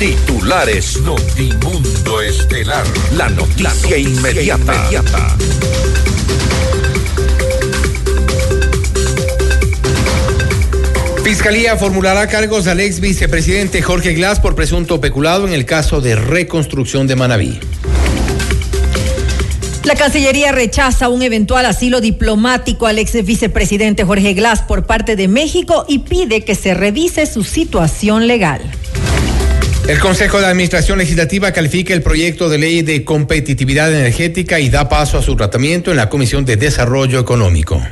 Titulares Notimundo Estelar. La noticia, inmediata. inmediata. Fiscalía formulará cargos al ex vicepresidente Jorge Glass por presunto peculado en el caso de reconstrucción de Manabí. La Cancillería rechaza un eventual asilo diplomático al ex vicepresidente Jorge Glass por parte de México y pide que se revise su situación legal. El Consejo de Administración Legislativa califica el proyecto de ley de competitividad energética y da paso a su tratamiento en la Comisión de Desarrollo Económico.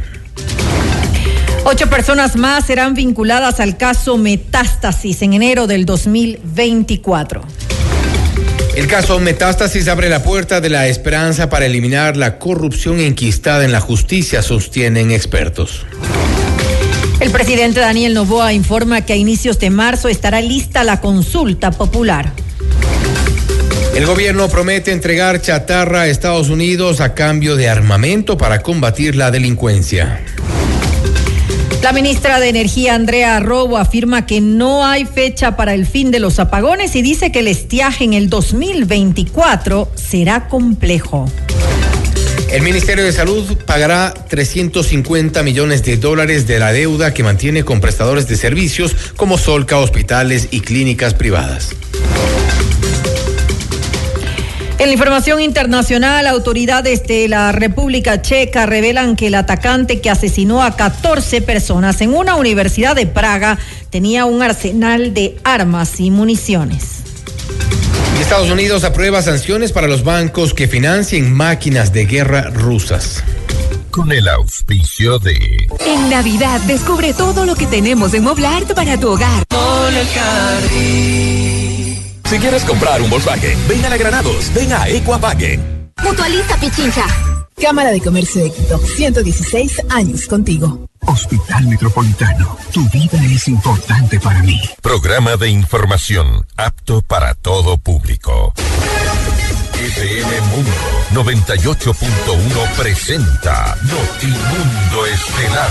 Ocho personas más serán vinculadas al caso Metástasis en enero del 2024. El caso Metástasis abre la puerta de la esperanza para eliminar la corrupción enquistada en la justicia, sostienen expertos. El presidente Daniel Novoa informa que a inicios de marzo estará lista la consulta popular. El gobierno promete entregar chatarra a Estados Unidos a cambio de armamento para combatir la delincuencia. La ministra de Energía, Andrea Robo, afirma que no hay fecha para el fin de los apagones y dice que el estiaje en el 2024 será complejo. El Ministerio de Salud pagará 350 millones de dólares de la deuda que mantiene con prestadores de servicios como Solca, hospitales y clínicas privadas. En la información internacional, autoridades de la República Checa revelan que el atacante que asesinó a 14 personas en una universidad de Praga tenía un arsenal de armas y municiones. Estados Unidos aprueba sanciones para los bancos que financien máquinas de guerra rusas. Con el auspicio de... En Navidad descubre todo lo que tenemos en Moblart para tu hogar. Si quieres comprar un Volkswagen, ven a la Granados, ven a Equavagen. Mutualiza Pichincha. Cámara de Comercio Éxito, 116 años contigo. Hospital Metropolitano, tu vida es importante para mí. Programa de información apto para todo público. FM Mundo 98.1 presenta Notimundo Estelar.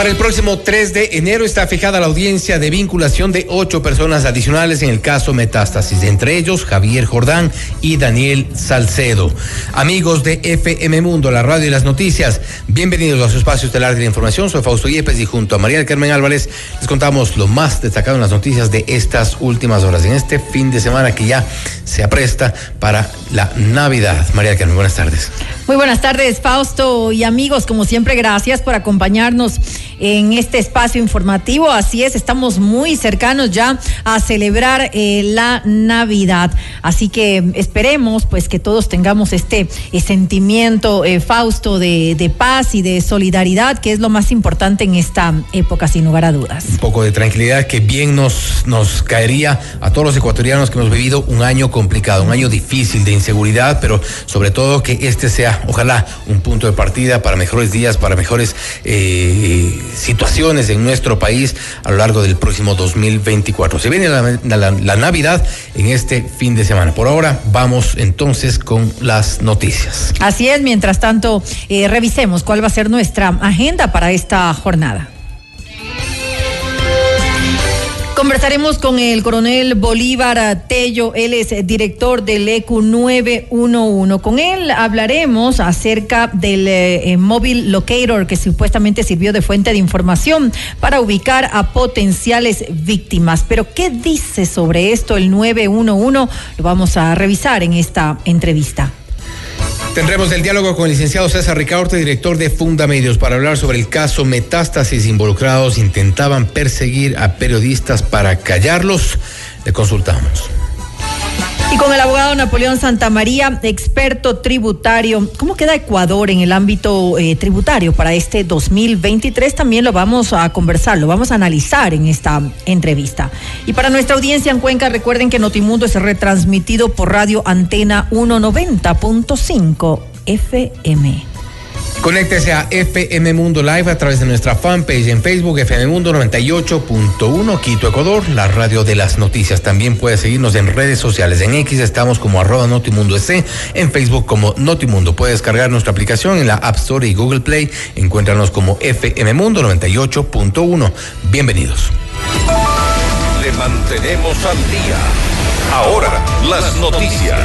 Para el próximo 3 de enero está fijada la audiencia de vinculación de ocho personas adicionales en el caso Metástasis, entre ellos Javier Jordán y Daniel Salcedo. Amigos de FM Mundo, la radio y las noticias, bienvenidos a su espacio de la información. Soy Fausto Yepes y junto a María del Carmen Álvarez les contamos lo más destacado en las noticias de estas últimas horas, en este fin de semana que ya se apresta para la Navidad. María del Carmen, buenas tardes. Muy buenas tardes, Fausto y amigos. Como siempre, gracias por acompañarnos en este espacio informativo. Así es, estamos muy cercanos ya a celebrar eh, la Navidad. Así que esperemos pues que todos tengamos este eh, sentimiento, eh, Fausto, de, de, paz y de solidaridad, que es lo más importante en esta época, sin lugar a dudas. Un poco de tranquilidad que bien nos, nos caería a todos los ecuatorianos que hemos vivido un año complicado, un año difícil de inseguridad, pero sobre todo que este sea ojalá un punto de partida para mejores días, para mejores eh, situaciones en nuestro país a lo largo del próximo 2024. Se viene la, Navidad en este fin de semana. Por ahora vamos entonces con las noticias. Así es, mientras tanto, eh, revisemos cuál va a ser nuestra agenda para esta jornada. Conversaremos con el coronel Bolívar Tello, él es director del ECU 911. Con él hablaremos acerca del eh, móvil locator que supuestamente sirvió de fuente de información para ubicar a potenciales víctimas. Pero ¿qué dice sobre esto el 911? Lo vamos a revisar en esta entrevista. Tendremos el diálogo con el licenciado César Ricaurte, director de Fundamedios, para hablar sobre el caso Metástasis. Involucrados intentaban perseguir a periodistas para callarlos. Le consultamos. Y con el abogado Napoleón Santamaría, experto tributario, ¿cómo queda Ecuador en el ámbito eh, tributario para este 2023? También lo vamos a conversar, lo vamos a analizar en esta entrevista. Y para nuestra audiencia en Cuenca, recuerden que Notimundo es retransmitido por Radio Antena 190.5 FM. Conéctese a FM Mundo Live a través de nuestra fanpage en Facebook, FM Mundo 98.1, Quito, Ecuador, la radio de las noticias. También puede seguirnos en redes sociales. En X estamos como arroba Notimundo S, en Facebook como Notimundo. Puede descargar nuestra aplicación en la App Store y Google Play. Encuéntranos como FM Mundo 98.1. Bienvenidos. Le mantenemos al día. Ahora, las noticias.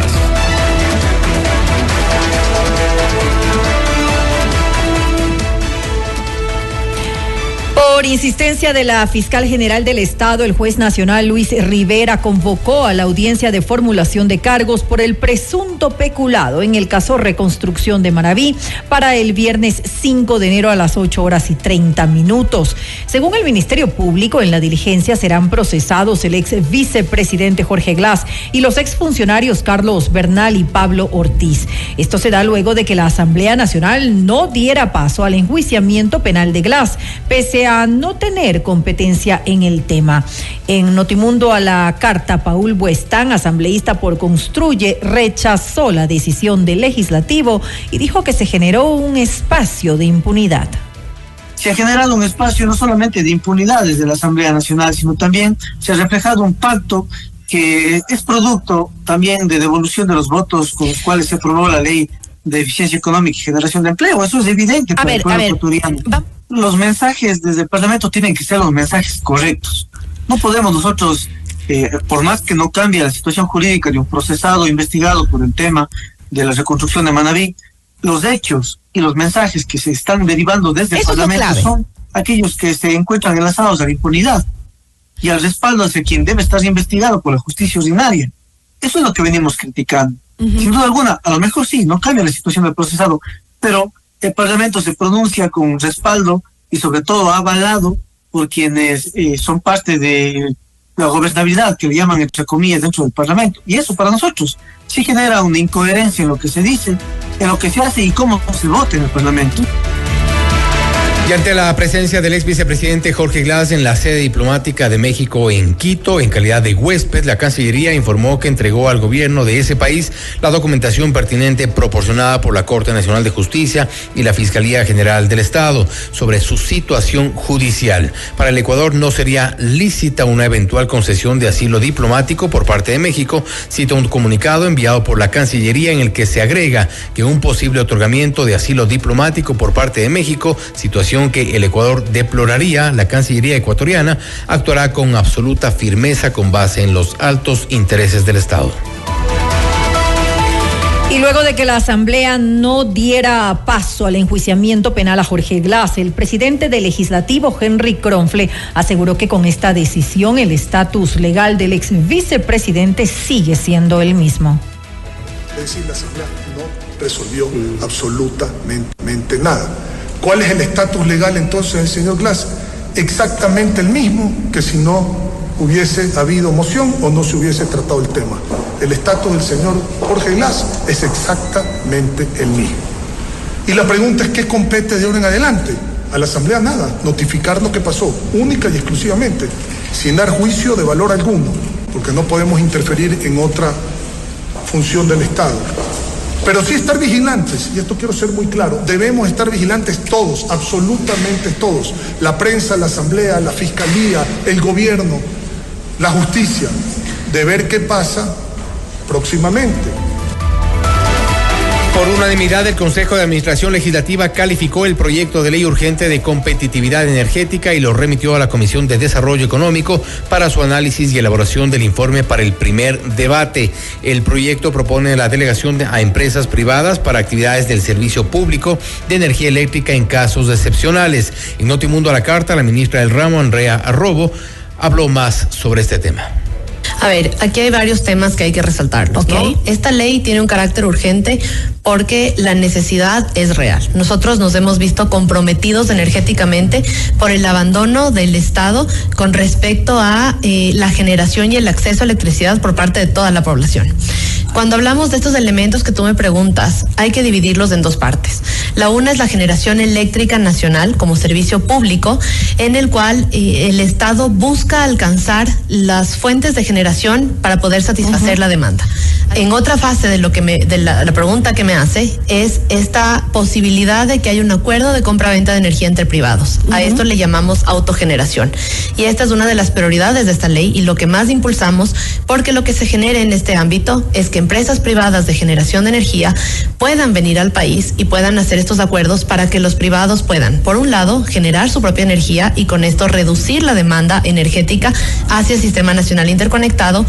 Por insistencia de la fiscal general del Estado, el juez nacional Luis Rivera convocó a la audiencia de formulación de cargos por el presunto peculado en el caso Reconstrucción de Maraví para el viernes 5 de enero a las 8 horas y 30 minutos. Según el Ministerio Público, en la diligencia serán procesados el ex vicepresidente Jorge Glass y los exfuncionarios Carlos Bernal y Pablo Ortiz. Esto se da luego de que la Asamblea Nacional no diera paso al enjuiciamiento penal de Glass, pese a no tener competencia en el tema. En Notimundo a la carta, Paul Buestán, asambleísta por Construye, rechazó la decisión del legislativo y dijo que se generó un espacio de impunidad se ha generado un espacio no solamente de impunidad desde la Asamblea Nacional, sino también se ha reflejado un pacto que es producto también de devolución de los votos con los cuales se aprobó la ley de eficiencia económica y generación de empleo. Eso es evidente para el pueblo ecuatoriano los mensajes desde el Parlamento tienen que ser los mensajes correctos. No podemos nosotros, eh, por más que no cambie la situación jurídica de un procesado investigado por el tema de la reconstrucción de Manaví, los hechos y los mensajes que se están derivando desde el Parlamento son aquellos que se encuentran enlazados a la impunidad y al respaldo hacia quien debe estar investigado por la justicia ordinaria. Eso es lo que venimos criticando. Sin duda alguna, a lo mejor sí, no cambia la situación del procesado, pero el Parlamento se pronuncia con respaldo y sobre todo avalado por quienes eh, son parte de la gobernabilidad, que le llaman entre comillas dentro del Parlamento. Y eso para nosotros sí genera una incoherencia en lo que se dice, en lo que se hace y cómo se vota en el Parlamento. Y ante la presencia del ex vicepresidente Jorge Glass en la sede diplomática de México en Quito, en calidad de huésped, la Cancillería informó que entregó al gobierno de ese país la documentación pertinente proporcionada por la Corte Nacional de Justicia y la Fiscalía General del Estado sobre su situación judicial. Para el Ecuador no sería lícita una eventual concesión de asilo diplomático por parte de México, cita un comunicado enviado por la Cancillería en el que se agrega que un posible otorgamiento de asilo diplomático por parte de México, situación que el Ecuador deploraría, la Cancillería ecuatoriana actuará con absoluta firmeza con base en los altos intereses del Estado. Y luego de que la Asamblea no diera paso al enjuiciamiento penal a Jorge Glass, el presidente del legislativo, Henry Kronfle, aseguró que con esta decisión el estatus legal del ex vicepresidente sigue siendo el mismo. Es decir, la Asamblea no resolvió absolutamente nada ¿Cuál es el estatus legal entonces del señor Glass? Exactamente el mismo que si no hubiese habido moción o no se hubiese tratado el tema. El estatus del señor Jorge Glass es exactamente el mismo. Y la pregunta es, ¿qué compete de ahora en adelante? A la Asamblea nada, notificar lo que pasó, única y exclusivamente, sin dar juicio de valor alguno, porque no podemos interferir en otra función del Estado. Pero sí estar vigilantes, y esto quiero ser muy claro, debemos estar vigilantes todos, absolutamente todos, la prensa, la asamblea, la fiscalía, el gobierno, la justicia, de ver qué pasa próximamente. Por unanimidad, el Consejo de Administración Legislativa calificó el proyecto de ley urgente de competitividad energética y lo remitió a la Comisión de Desarrollo Económico para su análisis y elaboración del informe para el primer debate. El proyecto propone la delegación a empresas privadas para actividades del servicio público de energía eléctrica en casos excepcionales. En Notimundo a la Carta, la ministra del ramo, Andrea Arrobo, habló más sobre este tema. A ver, aquí hay varios temas que hay que resaltar. Esta ley tiene un carácter urgente porque la necesidad es real. Nosotros nos hemos visto comprometidos energéticamente por el abandono del Estado con respecto a eh, la generación y el acceso a electricidad por parte de toda la población. Cuando hablamos de estos elementos que tú me preguntas, hay que dividirlos en dos partes. La una es la generación eléctrica nacional como servicio público, en el cual eh, el Estado busca alcanzar las fuentes de generación para poder satisfacer la demanda. En otra fase de lo que me, de la, pregunta que me hace es esta posibilidad de que haya un acuerdo de compra-venta de energía entre privados. A esto le llamamos autogeneración. Y esta es una de las prioridades de esta ley y lo que más impulsamos, porque lo que se genere en este ámbito es que empresas privadas de generación de energía puedan venir al país y puedan hacer estos acuerdos para que los privados puedan, por un lado, generar su propia energía y con esto reducir la demanda energética hacia el Sistema Nacional Interconectado.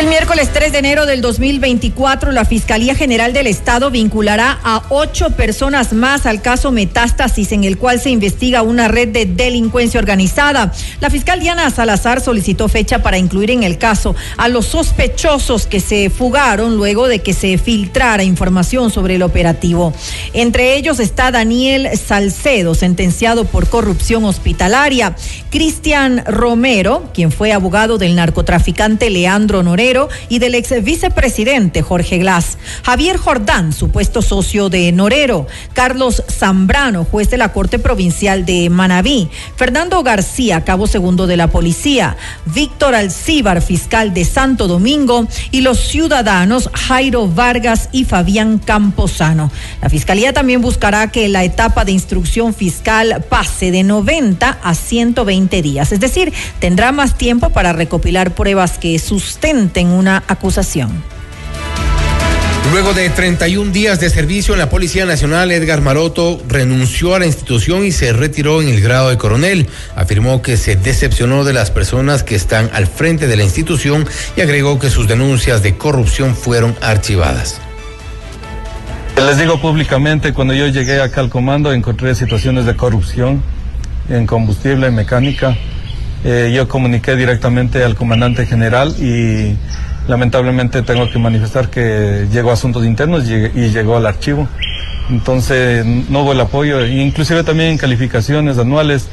El miércoles 3 de enero del 2024, la Fiscalía General del Estado vinculará a ocho personas más al caso Metástasis, en el cual se investiga una red de delincuencia organizada. La fiscal Diana Salazar solicitó fecha para incluir en el caso a los sospechosos que se fugaron luego de que se filtrara información sobre el operativo. Entre ellos está Daniel Salcedo, sentenciado por corrupción hospitalaria, Cristian Romero, quien fue abogado del narcotraficante Leandro Noré y del ex vicepresidente Jorge Glass, Javier Jordán, supuesto socio de Norero, Carlos Zambrano, juez de la Corte Provincial de Manabí, Fernando García, cabo segundo de la Policía, Víctor Alcíbar, fiscal de Santo Domingo, y los ciudadanos Jairo Vargas y Fabián Camposano. La Fiscalía también buscará que la etapa de instrucción fiscal pase de 90 a 120 días, es decir, tendrá más tiempo para recopilar pruebas que sustenten en una acusación. Luego de 31 días de servicio en la Policía Nacional, Edgar Maroto renunció a la institución y se retiró en el grado de coronel. Afirmó que se decepcionó de las personas que están al frente de la institución y agregó que sus denuncias de corrupción fueron archivadas. Les digo públicamente, cuando yo llegué acá al comando encontré situaciones de corrupción en combustible, en mecánica, eh, yo comuniqué directamente al comandante general y lamentablemente tengo que manifestar que llegó a asuntos internos y, llegó al archivo. Entonces no hubo el apoyo, inclusive también en calificaciones anuales,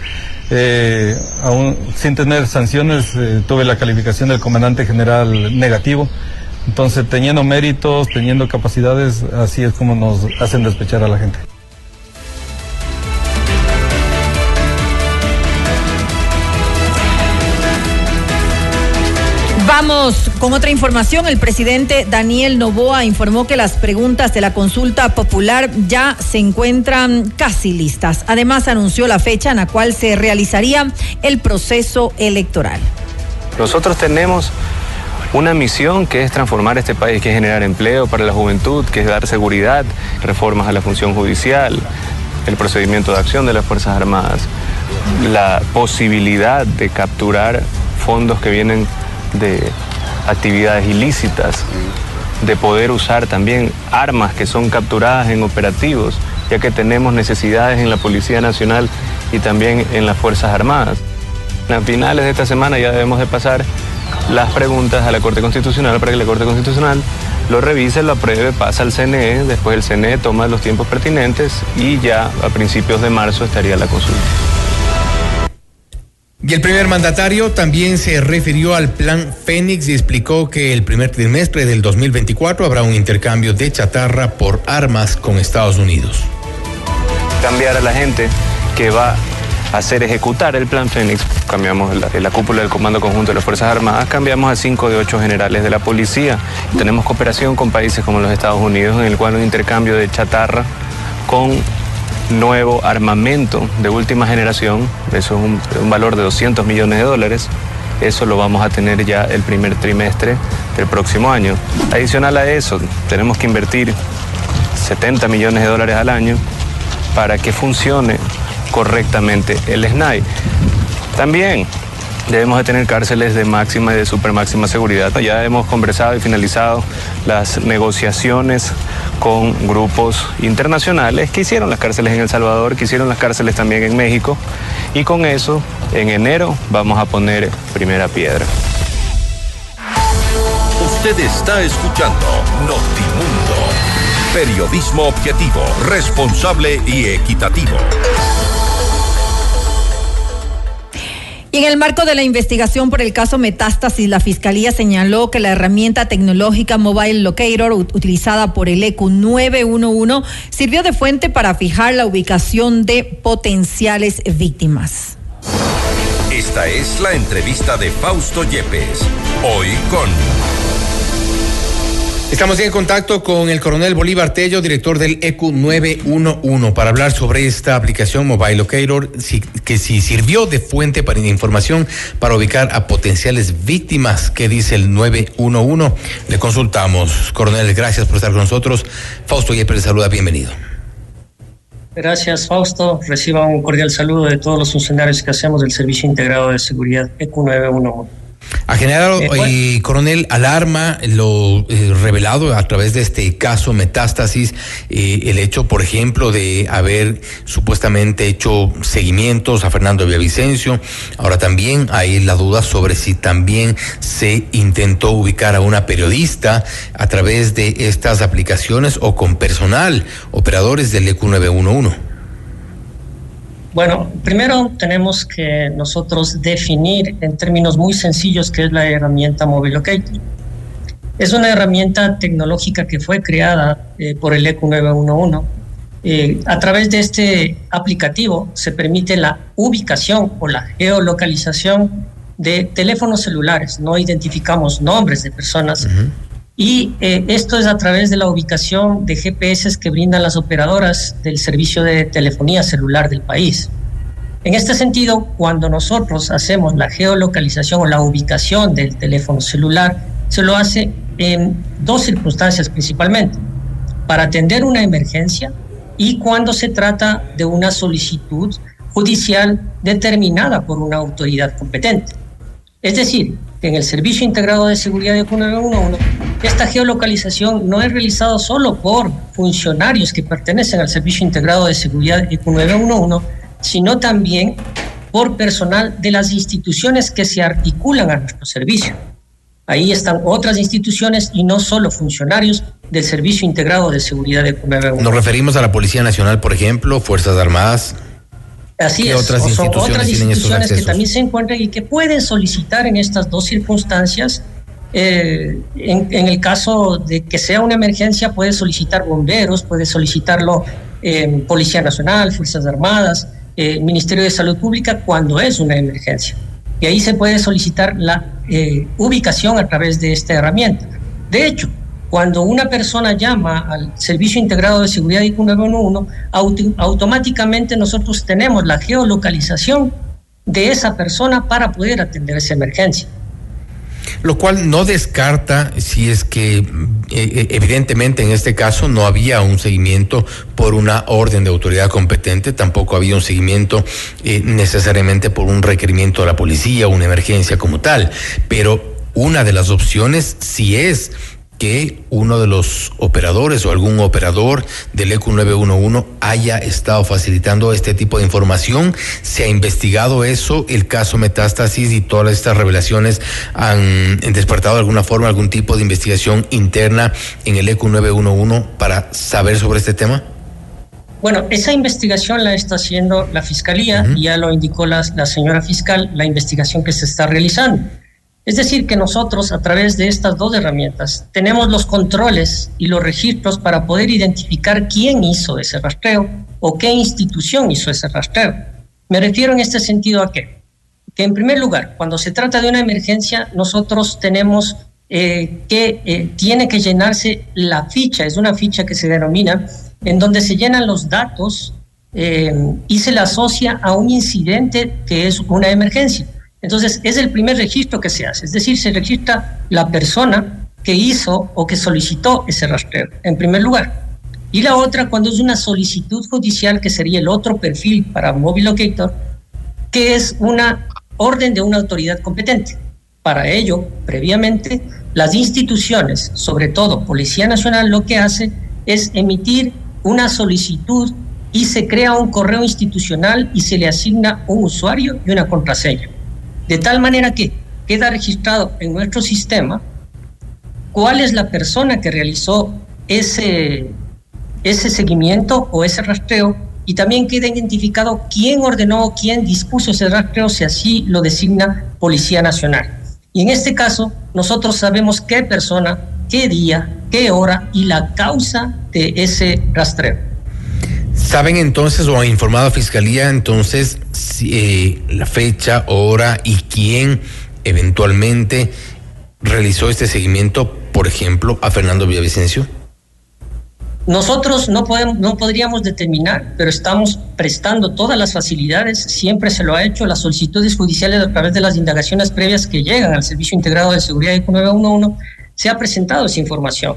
eh, aún sin tener sanciones, eh, tuve la calificación del comandante general negativo. Entonces, teniendo méritos, teniendo capacidades, así es como nos hacen despechar a la gente. Con otra información. El presidente Daniel Novoa informó que las preguntas de la consulta popular ya se encuentran casi listas. Además, anunció la fecha en la cual se realizaría el proceso electoral. Nosotros tenemos una misión que es transformar este país, que es generar empleo para la juventud, que es dar seguridad, reformas a la función judicial, el procedimiento de acción de las Fuerzas Armadas, la posibilidad de capturar fondos que vienen de actividades ilícitas, de poder usar también armas que son capturadas en operativos, ya que tenemos necesidades en la Policía Nacional y también en las Fuerzas Armadas. A finales de esta semana ya debemos de pasar las preguntas a la Corte Constitucional para que la Corte Constitucional lo revise, lo apruebe, pasa al CNE, después el CNE toma los tiempos pertinentes y ya a principios de marzo estaría la consulta. Y el primer mandatario también se refirió al plan Fénix y explicó que el primer trimestre del 2024 habrá un intercambio de chatarra por armas con Estados Unidos. Cambiar a la gente que va a hacer ejecutar el plan Fénix, cambiamos la, la, cúpula del Comando Conjunto de las Fuerzas Armadas, cambiamos a cinco de ocho generales de la policía. Tenemos cooperación con países como los Estados Unidos, en el cual un intercambio de chatarra con nuevo armamento de última generación, eso es un, valor de 200 millones de dólares, eso lo vamos a tener ya el primer trimestre del próximo año. Adicional a eso, tenemos que invertir 70 millones de dólares al año para que funcione correctamente el SNAI. También debemos de tener cárceles de máxima y de super máxima seguridad. Ya hemos conversado y finalizado las negociaciones con grupos internacionales que hicieron las cárceles en El Salvador, que hicieron las cárceles también en México y con eso en enero vamos a poner primera piedra. Usted está escuchando Notimundo. Periodismo objetivo, responsable y equitativo. En el marco de la investigación por el caso Metástasis, la Fiscalía señaló que la herramienta tecnológica Mobile Locator utilizada por el ECU 911 sirvió de fuente para fijar la ubicación de potenciales víctimas. Esta es la entrevista de Fausto Yepes, hoy con... Estamos en contacto con el coronel Bolívar Tello, director del EQ 911, para hablar sobre esta aplicación Mobile Locator, que si sirvió de fuente para información para ubicar a potenciales víctimas, que dice el 911. Le consultamos. Coronel, gracias por estar con nosotros. Fausto Yepes le saluda, bienvenido. Gracias, Fausto. Reciba un cordial saludo de todos los funcionarios que hacemos del Servicio Integrado de Seguridad EQ 911. Ha generado, eh, coronel, alarma lo eh, revelado a través de este caso Metástasis, eh, el hecho, por ejemplo, de haber supuestamente hecho seguimientos a Fernando Villavicencio. Ahora también hay la duda sobre si también se intentó ubicar a una periodista a través de estas aplicaciones o con personal, operadores del EQ 911. Bueno, primero tenemos que nosotros definir en términos muy sencillos qué es la herramienta Mobile Locator. Es una herramienta tecnológica que fue creada eh, por el ECU 911. Eh, a través de este aplicativo se permite la ubicación o la geolocalización de teléfonos celulares. No identificamos nombres de personas, y eh, esto es a través de la ubicación de GPS que brindan las operadoras del servicio de telefonía celular del país. En este sentido, cuando nosotros hacemos la geolocalización o la ubicación del teléfono celular, se lo hace en dos circunstancias principalmente. Para atender una emergencia y cuando se trata de una solicitud judicial determinada por una autoridad competente. Es decir, en el Servicio Integrado de Seguridad de 911, esta geolocalización no es realizada solo por funcionarios que pertenecen al Servicio Integrado de Seguridad de 911, sino también por personal de las instituciones que se articulan a nuestro servicio. Ahí están otras instituciones y no solo funcionarios del Servicio Integrado de Seguridad de 911. Nos referimos a la Policía Nacional, por ejemplo, Fuerzas Armadas. Así es, otras son otras instituciones que también se encuentran y que pueden solicitar en estas dos circunstancias. Eh, en, el caso de que sea una emergencia, puede solicitar bomberos, puede solicitarlo eh, Policía Nacional, Fuerzas Armadas, eh, Ministerio de Salud Pública cuando es una emergencia. Y ahí se puede solicitar la ubicación a través de esta herramienta. De hecho, cuando una persona llama al Servicio Integrado de Seguridad IQ 911, automáticamente nosotros tenemos la geolocalización de esa persona para poder atender esa emergencia. Lo cual no descarta si es que eh, eh, evidentemente en este caso no había un seguimiento por una orden de autoridad competente, tampoco había un seguimiento eh, necesariamente por un requerimiento de la policía, una emergencia como tal, pero una de las opciones si es que uno de los operadores o algún operador del ECU 911 haya estado facilitando este tipo de información. Se ha investigado eso, el caso Metástasis y todas estas revelaciones han despertado de alguna forma algún tipo de investigación interna en el ECU 911 para saber sobre este tema. Bueno, esa investigación la está haciendo la Fiscalía, ya lo indicó la señora fiscal, la investigación que se está realizando. Es decir, que nosotros a través de estas dos herramientas tenemos los controles y los registros para poder identificar quién hizo ese rastreo o qué institución hizo ese rastreo. Me refiero en este sentido a qué? Que en primer lugar, cuando se trata de una emergencia, nosotros tenemos eh, que eh, tiene que llenarse la ficha, es una ficha que se denomina, en donde se llenan los datos eh, y se le asocia a un incidente que es una emergencia. Entonces, es el primer registro que se hace, es decir, se registra la persona que hizo o que solicitó ese rastreo, en primer lugar. Y la otra, cuando es una solicitud judicial, que sería el otro perfil para Mobile Locator, que es una orden de una autoridad competente. Para ello, previamente, las instituciones, sobre todo Policía Nacional, lo que hace es emitir una solicitud y se crea un correo institucional y se le asigna un usuario y una contraseña de tal manera que queda registrado en nuestro sistema cuál es la persona que realizó ese, ese seguimiento o ese rastreo y también queda identificado quién ordenó, quién dispuso ese rastreo, si así lo designa Policía Nacional. Y en este caso, nosotros sabemos qué persona, qué día, qué hora y la causa de ese rastreo. ¿Saben entonces o ha informado a Fiscalía entonces eh, la fecha, hora y quién eventualmente realizó este seguimiento, por ejemplo, a Fernando Villavicencio? Nosotros no, podemos, no podríamos determinar, pero estamos prestando todas las facilidades, siempre se lo ha hecho, las solicitudes judiciales a través de las indagaciones previas que llegan al Servicio Integrado de Seguridad y 911, se ha presentado esa información.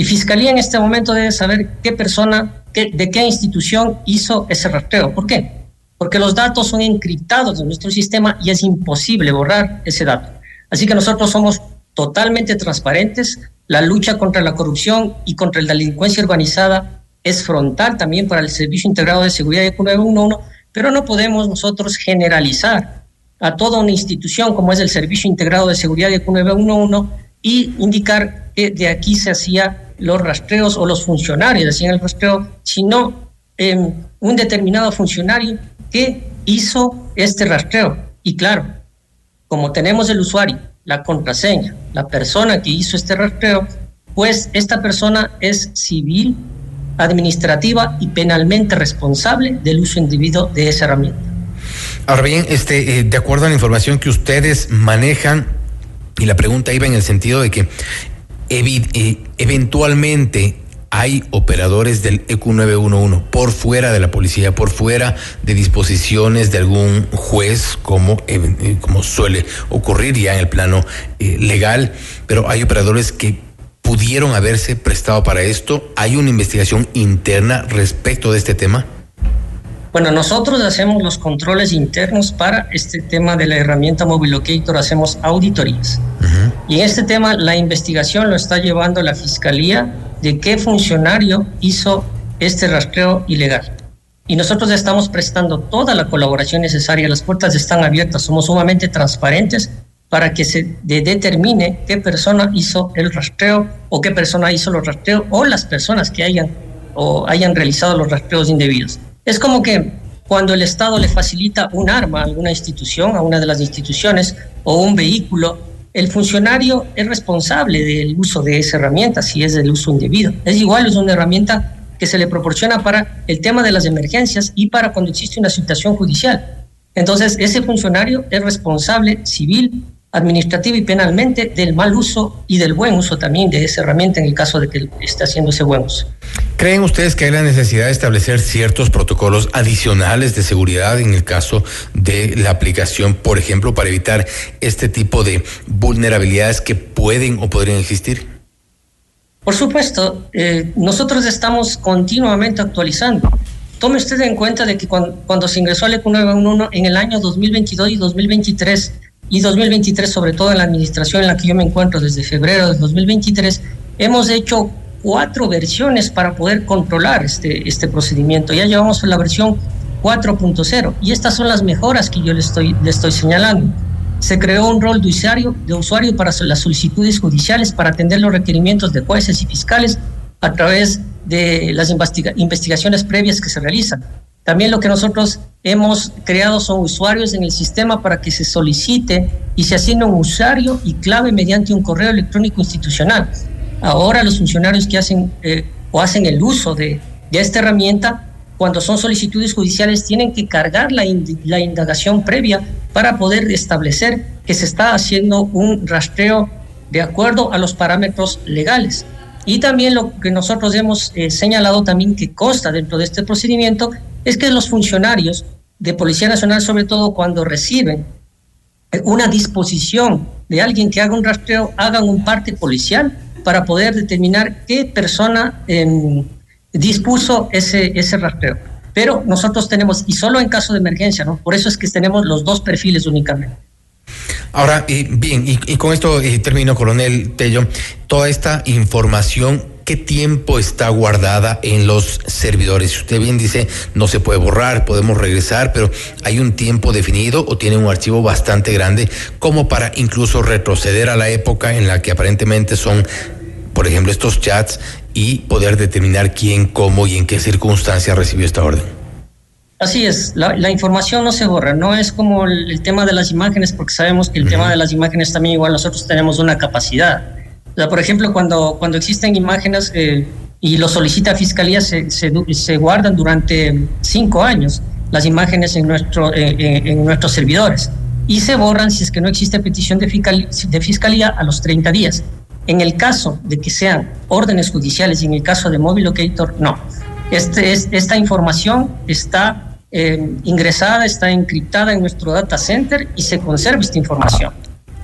Y Fiscalía en este momento debe saber qué persona, de qué institución hizo ese rastreo. ¿Por qué? Porque los datos son encriptados en nuestro sistema y es imposible borrar ese dato. Así que nosotros somos totalmente transparentes, la lucha contra la corrupción y contra la delincuencia organizada es frontal también para el Servicio Integrado de Seguridad de 911, pero no podemos nosotros generalizar a toda una institución como es el Servicio Integrado de Seguridad de 911 y indicar que de aquí se hacía los rastreos o los funcionarios hacían el rastreo, sino eh, un determinado funcionario que hizo este rastreo. Y claro, como tenemos el usuario la contraseña, la persona que hizo este rastreo, pues esta persona es civil, administrativa y penalmente responsable del uso indebido de esa herramienta. Ahora bien, este, eh, de acuerdo a la información que ustedes manejan, y la pregunta iba en el sentido de que eventualmente hay operadores del EQ911 por fuera de la policía, por fuera de disposiciones de algún juez, como, eh, como suele ocurrir ya en el plano eh, legal, pero hay operadores que pudieron haberse prestado para esto. ¿Hay una investigación interna respecto de este tema? Bueno, nosotros hacemos los controles internos para este tema de la herramienta Mobile Locator, hacemos auditorías. Y en este tema la investigación lo está llevando la Fiscalía de qué funcionario hizo este rastreo ilegal. Y nosotros estamos prestando toda la colaboración necesaria, las puertas están abiertas, somos sumamente transparentes para que se determine qué persona hizo el rastreo o qué persona hizo los rastreos o las personas que hayan o hayan realizado los rastreos indebidos. Es como que cuando el Estado le facilita un arma a alguna institución, a una de las instituciones o un vehículo el funcionario es responsable del uso de esa herramienta si es del uso indebido. Es igual, es una herramienta que se le proporciona para el tema de las emergencias y para cuando existe una situación judicial. Entonces, ese funcionario es responsable civil administrativa y penalmente del mal uso y del buen uso también de esa herramienta en el caso de que esté haciendo ese buen uso. ¿Creen ustedes que hay la necesidad de establecer ciertos protocolos adicionales de seguridad en el caso de la aplicación, por ejemplo, para evitar este tipo de vulnerabilidades que pueden o podrían existir? Por supuesto, eh, nosotros estamos continuamente actualizando. Tome usted en cuenta de que cuando, cuando se ingresó al ECU 911 en el año 2022 y 2023, y 2023, sobre todo en la administración en la que yo me encuentro desde febrero de 2023, hemos hecho cuatro versiones para poder controlar este, este procedimiento. Ya llevamos la versión 4.0 y estas son las mejoras que yo le estoy, le estoy señalando. Se creó un rol de usuario, de usuario para las solicitudes judiciales para atender los requerimientos de jueces y fiscales a través de las investigaciones previas que se realizan. También lo que nosotros hemos creado son usuarios en el sistema para que se solicite y se asigne un usuario y clave mediante un correo electrónico institucional. Ahora los funcionarios que hacen eh, o hacen el uso de, esta herramienta, cuando son solicitudes judiciales, tienen que cargar la, la indagación previa para poder establecer que se está haciendo un rastreo de acuerdo a los parámetros legales. Y también lo que nosotros hemos eh, señalado también que consta dentro de este procedimiento es que los funcionarios de Policía Nacional, sobre todo cuando reciben una disposición de alguien que haga un rastreo, hagan un parte policial para poder determinar qué persona em, dispuso ese, ese rastreo. Pero nosotros tenemos, y solo en caso de emergencia, ¿no? Por eso es que tenemos los dos perfiles únicamente. Ahora, bien, y, con esto termino, coronel Tello, toda esta información qué tiempo está guardada en los servidores. Usted bien dice, no se puede borrar, podemos regresar, pero hay un tiempo definido o tiene un archivo bastante grande como para incluso retroceder a la época en la que aparentemente son, por ejemplo, estos chats y poder determinar quién, cómo y en qué circunstancias recibió esta orden. Así es, la, información no se borra, no es como el, tema de las imágenes, porque sabemos que el tema de las imágenes también igual nosotros tenemos una capacidad. O sea, por ejemplo, cuando, cuando existen imágenes eh, y lo solicita Fiscalía, se, se, guardan durante cinco años las imágenes en, nuestro, en nuestros servidores y se borran si es que no existe petición de, de Fiscalía a los 30 días. En el caso de que sean órdenes judiciales y en el caso de Mobile Locator, no. Este es, esta información está eh, ingresada, está encriptada en nuestro data center y se conserva esta información.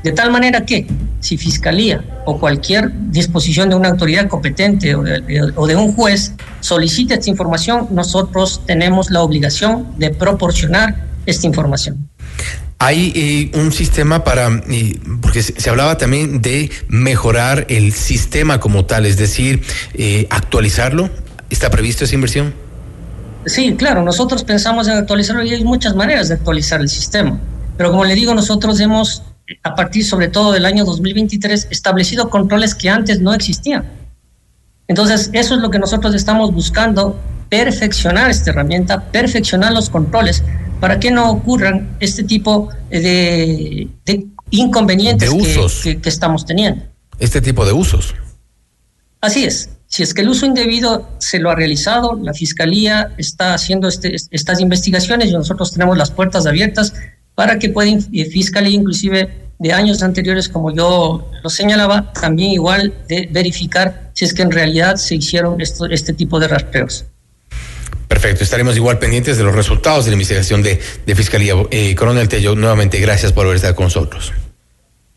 De tal manera que si Fiscalía o cualquier disposición de una autoridad competente o de, un juez solicita esta información, nosotros tenemos la obligación de proporcionar esta información. Hay eh, un sistema para, porque se, hablaba también de mejorar el sistema como tal, es decir, eh, actualizarlo. ¿Está previsto esa inversión? Sí, claro, nosotros pensamos en actualizarlo y hay muchas maneras de actualizar el sistema. Pero como le digo, nosotros hemos, a partir sobre todo del año 2023, establecido controles que antes no existían. Entonces, eso es lo que nosotros estamos buscando, perfeccionar esta herramienta, perfeccionar los controles para que no ocurran este tipo de, inconvenientes que estamos teniendo. Este tipo de usos. Así es. Si es que el uso indebido se lo ha realizado, la Fiscalía está haciendo este, estas investigaciones y nosotros tenemos las puertas abiertas para que pueda eh, Fiscalía, inclusive de años anteriores, como yo lo señalaba, también igual de verificar si es que en realidad se hicieron esto, este tipo de rastreos. Perfecto, estaremos igual pendientes de los resultados de la investigación de, de Fiscalía. Eh, Coronel Tello, nuevamente gracias por haber estado con nosotros.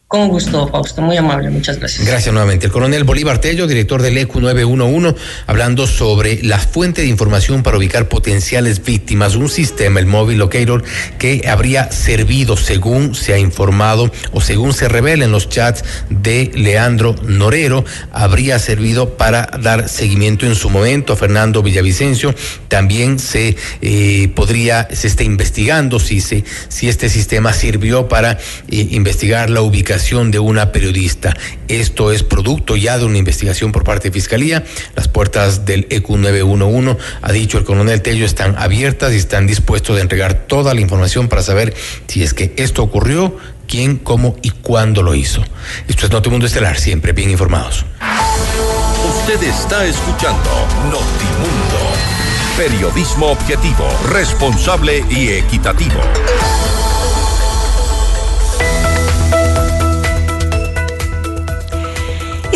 Con gusto, Fausto, muy amable, muchas gracias. Gracias nuevamente. El coronel Bolívar Tello, director del ECU 911, hablando sobre la fuente de información para ubicar potenciales víctimas, un sistema, el móvil locator, que habría servido, según se ha informado o según se revela en los chats de Leandro Norero, habría servido para dar seguimiento en su momento a Fernando Villavicencio. También se eh, podría, se está investigando si, se, si este sistema sirvió para eh, investigar la ubicación de una periodista. Esto es producto ya de una investigación por parte de Fiscalía. Las puertas del EQ 911, ha dicho el coronel Tello, están abiertas y están dispuestos a entregar toda la información para saber si es que esto ocurrió, quién, cómo y cuándo lo hizo. Esto es Notimundo Estelar, siempre bien informados. Usted está escuchando Notimundo. Periodismo objetivo, responsable y equitativo.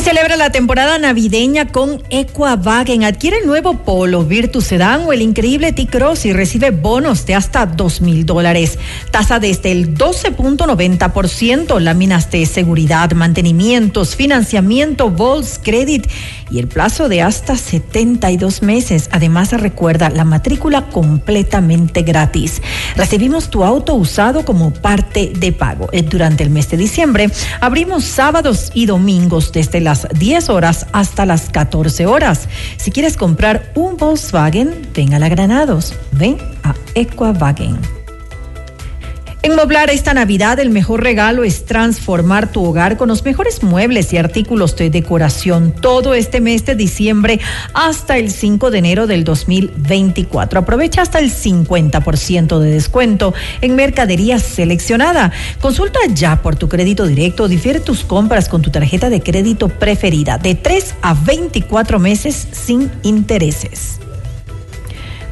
Celebra la temporada navideña con Equavagen. Adquiere el nuevo Polo, Virtus Sedan o el increíble T-Cross y recibe bonos de hasta dos mil dólares. Tasa desde el 12.90%, láminas de seguridad, mantenimientos, financiamiento, Vols Credit y el plazo de hasta 72 meses. Además, recuerda la matrícula completamente gratis. Recibimos tu auto usado como parte de pago. Eh, durante el mes de diciembre abrimos sábados y domingos desde la 10 horas hasta las 14 horas. Si quieres comprar un Volkswagen, ven a la Granados. Ven a Equavagen. En Moblar esta Navidad el mejor regalo es transformar tu hogar con los mejores muebles y artículos de decoración todo este mes de diciembre hasta el 5 de enero del 2024. Aprovecha hasta el 50% de descuento en mercadería seleccionada. Consulta ya por tu crédito directo o difiere tus compras con tu tarjeta de crédito preferida de 3 a 24 meses sin intereses.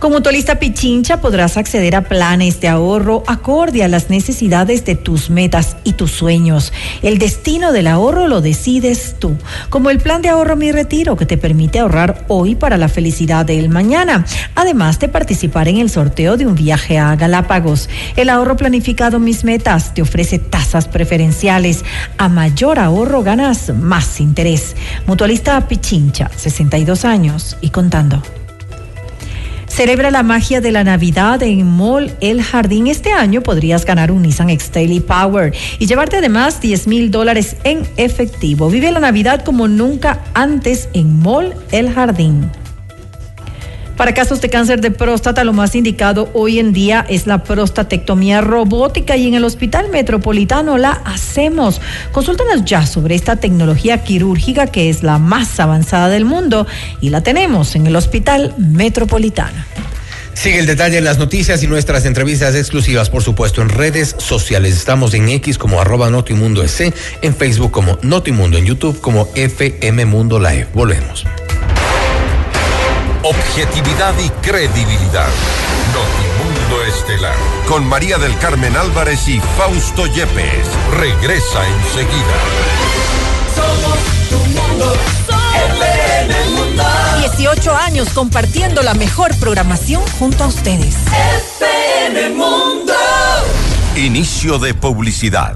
Como Mutualista Pichincha podrás acceder a planes de ahorro acorde a las necesidades de tus metas y tus sueños. El destino del ahorro lo decides tú, como el plan de ahorro Mi Retiro que te permite ahorrar hoy para la felicidad del mañana, además de participar en el sorteo de un viaje a Galápagos. El ahorro planificado Mis Metas te ofrece tasas preferenciales. A mayor ahorro ganas más interés. Mutualista Pichincha, 62 años y contando. Celebra la magia de la Navidad en Mall El Jardín. Este año podrías ganar un Nissan X-Trail Power y llevarte además 10 mil dólares en efectivo. Vive la Navidad como nunca antes en Mall El Jardín. Para casos de cáncer de próstata, lo más indicado hoy en día es la prostatectomía robótica y en el Hospital Metropolitano la hacemos. Consúltanos ya sobre esta tecnología quirúrgica que es la más avanzada del mundo y la tenemos en el Hospital Metropolitano. Sigue el detalle en las noticias y nuestras entrevistas exclusivas, por supuesto, en redes sociales. Estamos en X como arroba Notimundo en Facebook como Notimundo, en YouTube como FM Mundo Live. Volvemos. Objetividad y credibilidad. Notimundo Estelar. Con María del Carmen Álvarez y Fausto Yepes. Regresa enseguida. Somos tu mundo. FM Mundo. 18 años compartiendo la mejor programación junto a ustedes. FM Mundo. Inicio de publicidad.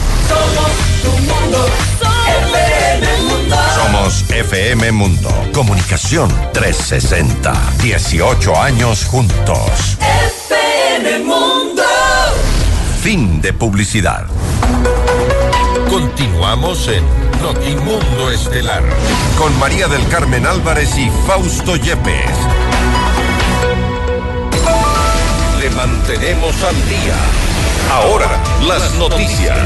Somos tu mundo. FM Mundo. Somos FM Mundo. Comunicación 360. 18 años juntos. FM Mundo. Fin de publicidad. Continuamos en Notimundo Estelar con María del Carmen Álvarez y Fausto Yepes. Le mantenemos al día. Ahora, las noticias.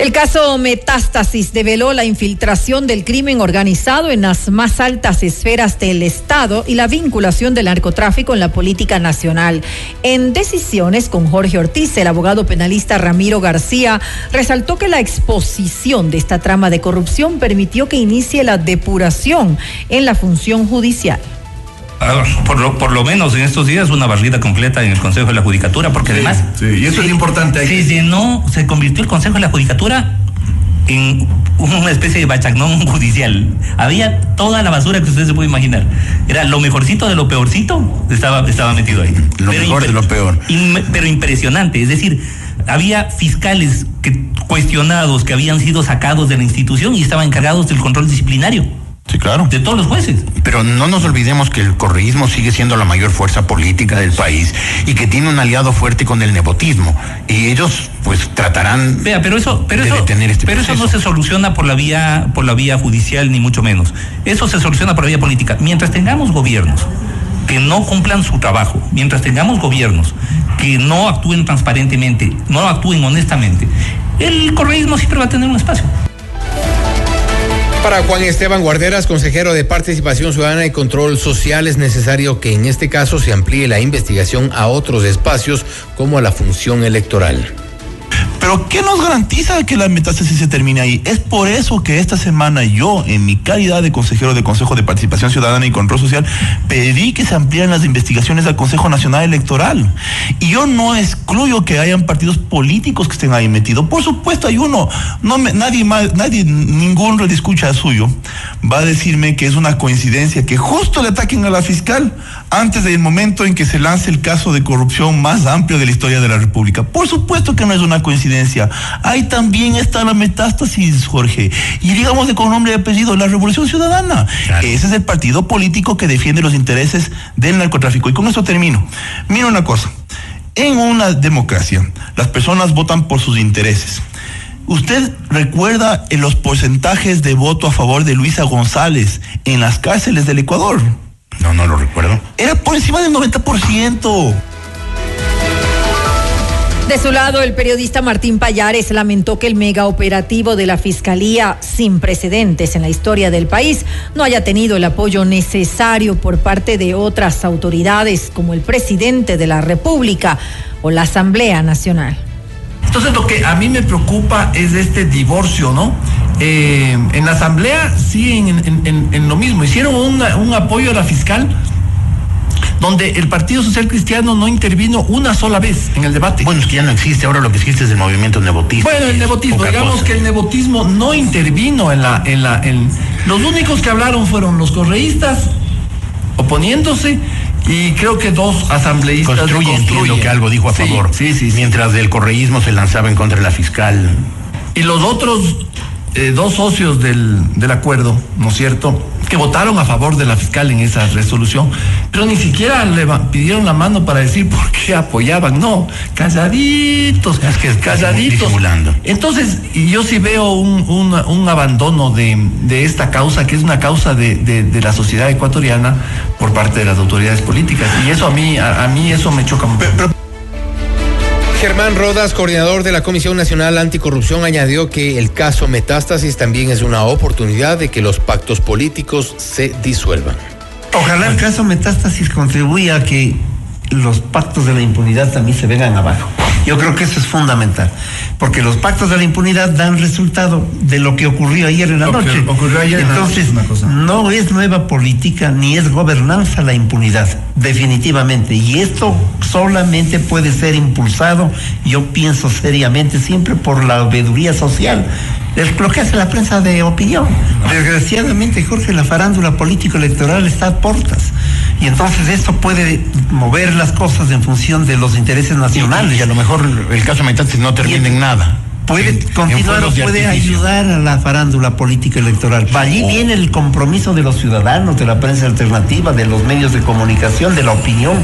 El caso Metástasis develó la infiltración del crimen organizado en las más altas esferas del Estado y la vinculación del narcotráfico en la política nacional. En decisiones con Jorge Ortiz, el abogado penalista Ramiro García resaltó que la exposición de esta trama de corrupción permitió que inicie la depuración en la función judicial por lo, por lo menos en estos días una barrida completa en el Consejo de la Judicatura, porque además... Sí, y eso es importante. Se llenó, se convirtió el Consejo de la Judicatura en una especie de bachagnón judicial. Había toda la basura que usted se puede imaginar. Era lo mejorcito de lo peorcito, estaba, estaba metido ahí. Lo pero mejor de lo peor. pero impresionante, es decir, había fiscales que, cuestionados que habían sido sacados de la institución y estaban encargados del control disciplinario. Sí, claro. De todos los jueces. Pero no nos olvidemos que el correísmo sigue siendo la mayor fuerza política del país y que tiene un aliado fuerte con el nepotismo. Y ellos, pues, tratarán Vea, pero eso, pero de eso, detener este pero eso no se soluciona por la vía, por la vía judicial, ni mucho menos. Eso se soluciona por la vía política. Mientras tengamos gobiernos que no cumplan su trabajo, mientras tengamos gobiernos que no actúen transparentemente, no actúen honestamente, el correísmo siempre va a tener un espacio. Para Juan Esteban Guarderas, consejero de Participación Ciudadana y Control Social, es necesario que en este caso se amplíe la investigación a otros espacios como a la función electoral. Pero ¿qué nos garantiza que la metástasis se termine ahí? Es por eso que esta semana yo, en mi calidad de consejero del Consejo de Participación Ciudadana y Control Social, pedí que se amplíen las investigaciones al Consejo Nacional Electoral. Y yo no excluyo que hayan partidos políticos que estén ahí metidos. Por supuesto hay uno. No nadie más, nadie, ningún redescucha suyo va a decirme que es una coincidencia que justo le ataquen a la fiscal antes del momento en que se lance el caso de corrupción más amplio de la historia de la República. Por supuesto que no es una coincidencia. Ahí también está la metástasis, Jorge. Y digamos de con nombre y apellido, la Revolución Ciudadana. Ese es el partido político que defiende los intereses del narcotráfico. Y con eso termino. Mira una cosa. En una democracia, las personas votan por sus intereses. ¿Usted recuerda los porcentajes de voto a favor de Luisa González en las cárceles del Ecuador? No, no lo recuerdo. Era por encima del 90%. De su lado, el periodista Martín Payares lamentó que el mega operativo de la Fiscalía, sin precedentes en la historia del país, no haya tenido el apoyo necesario por parte de otras autoridades como el presidente de la República o la Asamblea Nacional. Entonces lo que a mí me preocupa es este divorcio, ¿no? Eh, en la Asamblea sí, en, lo mismo, hicieron un apoyo a la fiscal donde el Partido Social Cristiano no intervino una sola vez en el debate. Bueno, es que ya no existe, ahora lo que existe es el movimiento nebotista. Bueno, el nebotismo, digamos que el nebotismo no intervino en la, en la, en, los únicos que hablaron fueron los correístas oponiéndose y creo que dos asambleístas construyen, entiendo que algo dijo a favor. Sí, sí, Mientras del correísmo se lanzaba en contra de la fiscal. Y los otros eh, dos socios del, del acuerdo, ¿no es cierto? Que votaron a favor de la fiscal en esa resolución, pero ni siquiera le pidieron la mano para decir por qué apoyaban, no, calladitos, es que calladitos. Entonces, yo sí veo un, un, abandono de, de, esta causa, que es una causa de, de, la sociedad ecuatoriana por parte de las autoridades políticas, y eso a mí, a, mí eso me choca mucho. Germán Rodas, coordinador de la Comisión Nacional Anticorrupción, añadió que el caso Metástasis también es una oportunidad de que los pactos políticos se disuelvan. Ojalá el caso Metástasis contribuya a que los pactos de la impunidad también se vengan abajo. Yo creo que eso es fundamental, porque los pactos de la impunidad dan resultado de lo que ocurrió ayer en la noche. Entonces, no es nueva política ni es gobernanza la impunidad, definitivamente. Y esto solamente puede ser impulsado, yo pienso seriamente, siempre por la veeduría social es lo que hace la prensa de opinión. Desgraciadamente, Jorge, la farándula político-electoral está a portas. Y entonces esto puede mover las cosas en función de los intereses nacionales. Y, a lo mejor el caso Metástasis no termina en, nada. Puede continuar o puede ayudar a la farándula política electoral. Allí viene el compromiso de los ciudadanos, de la prensa alternativa, de los medios de comunicación, de la opinión.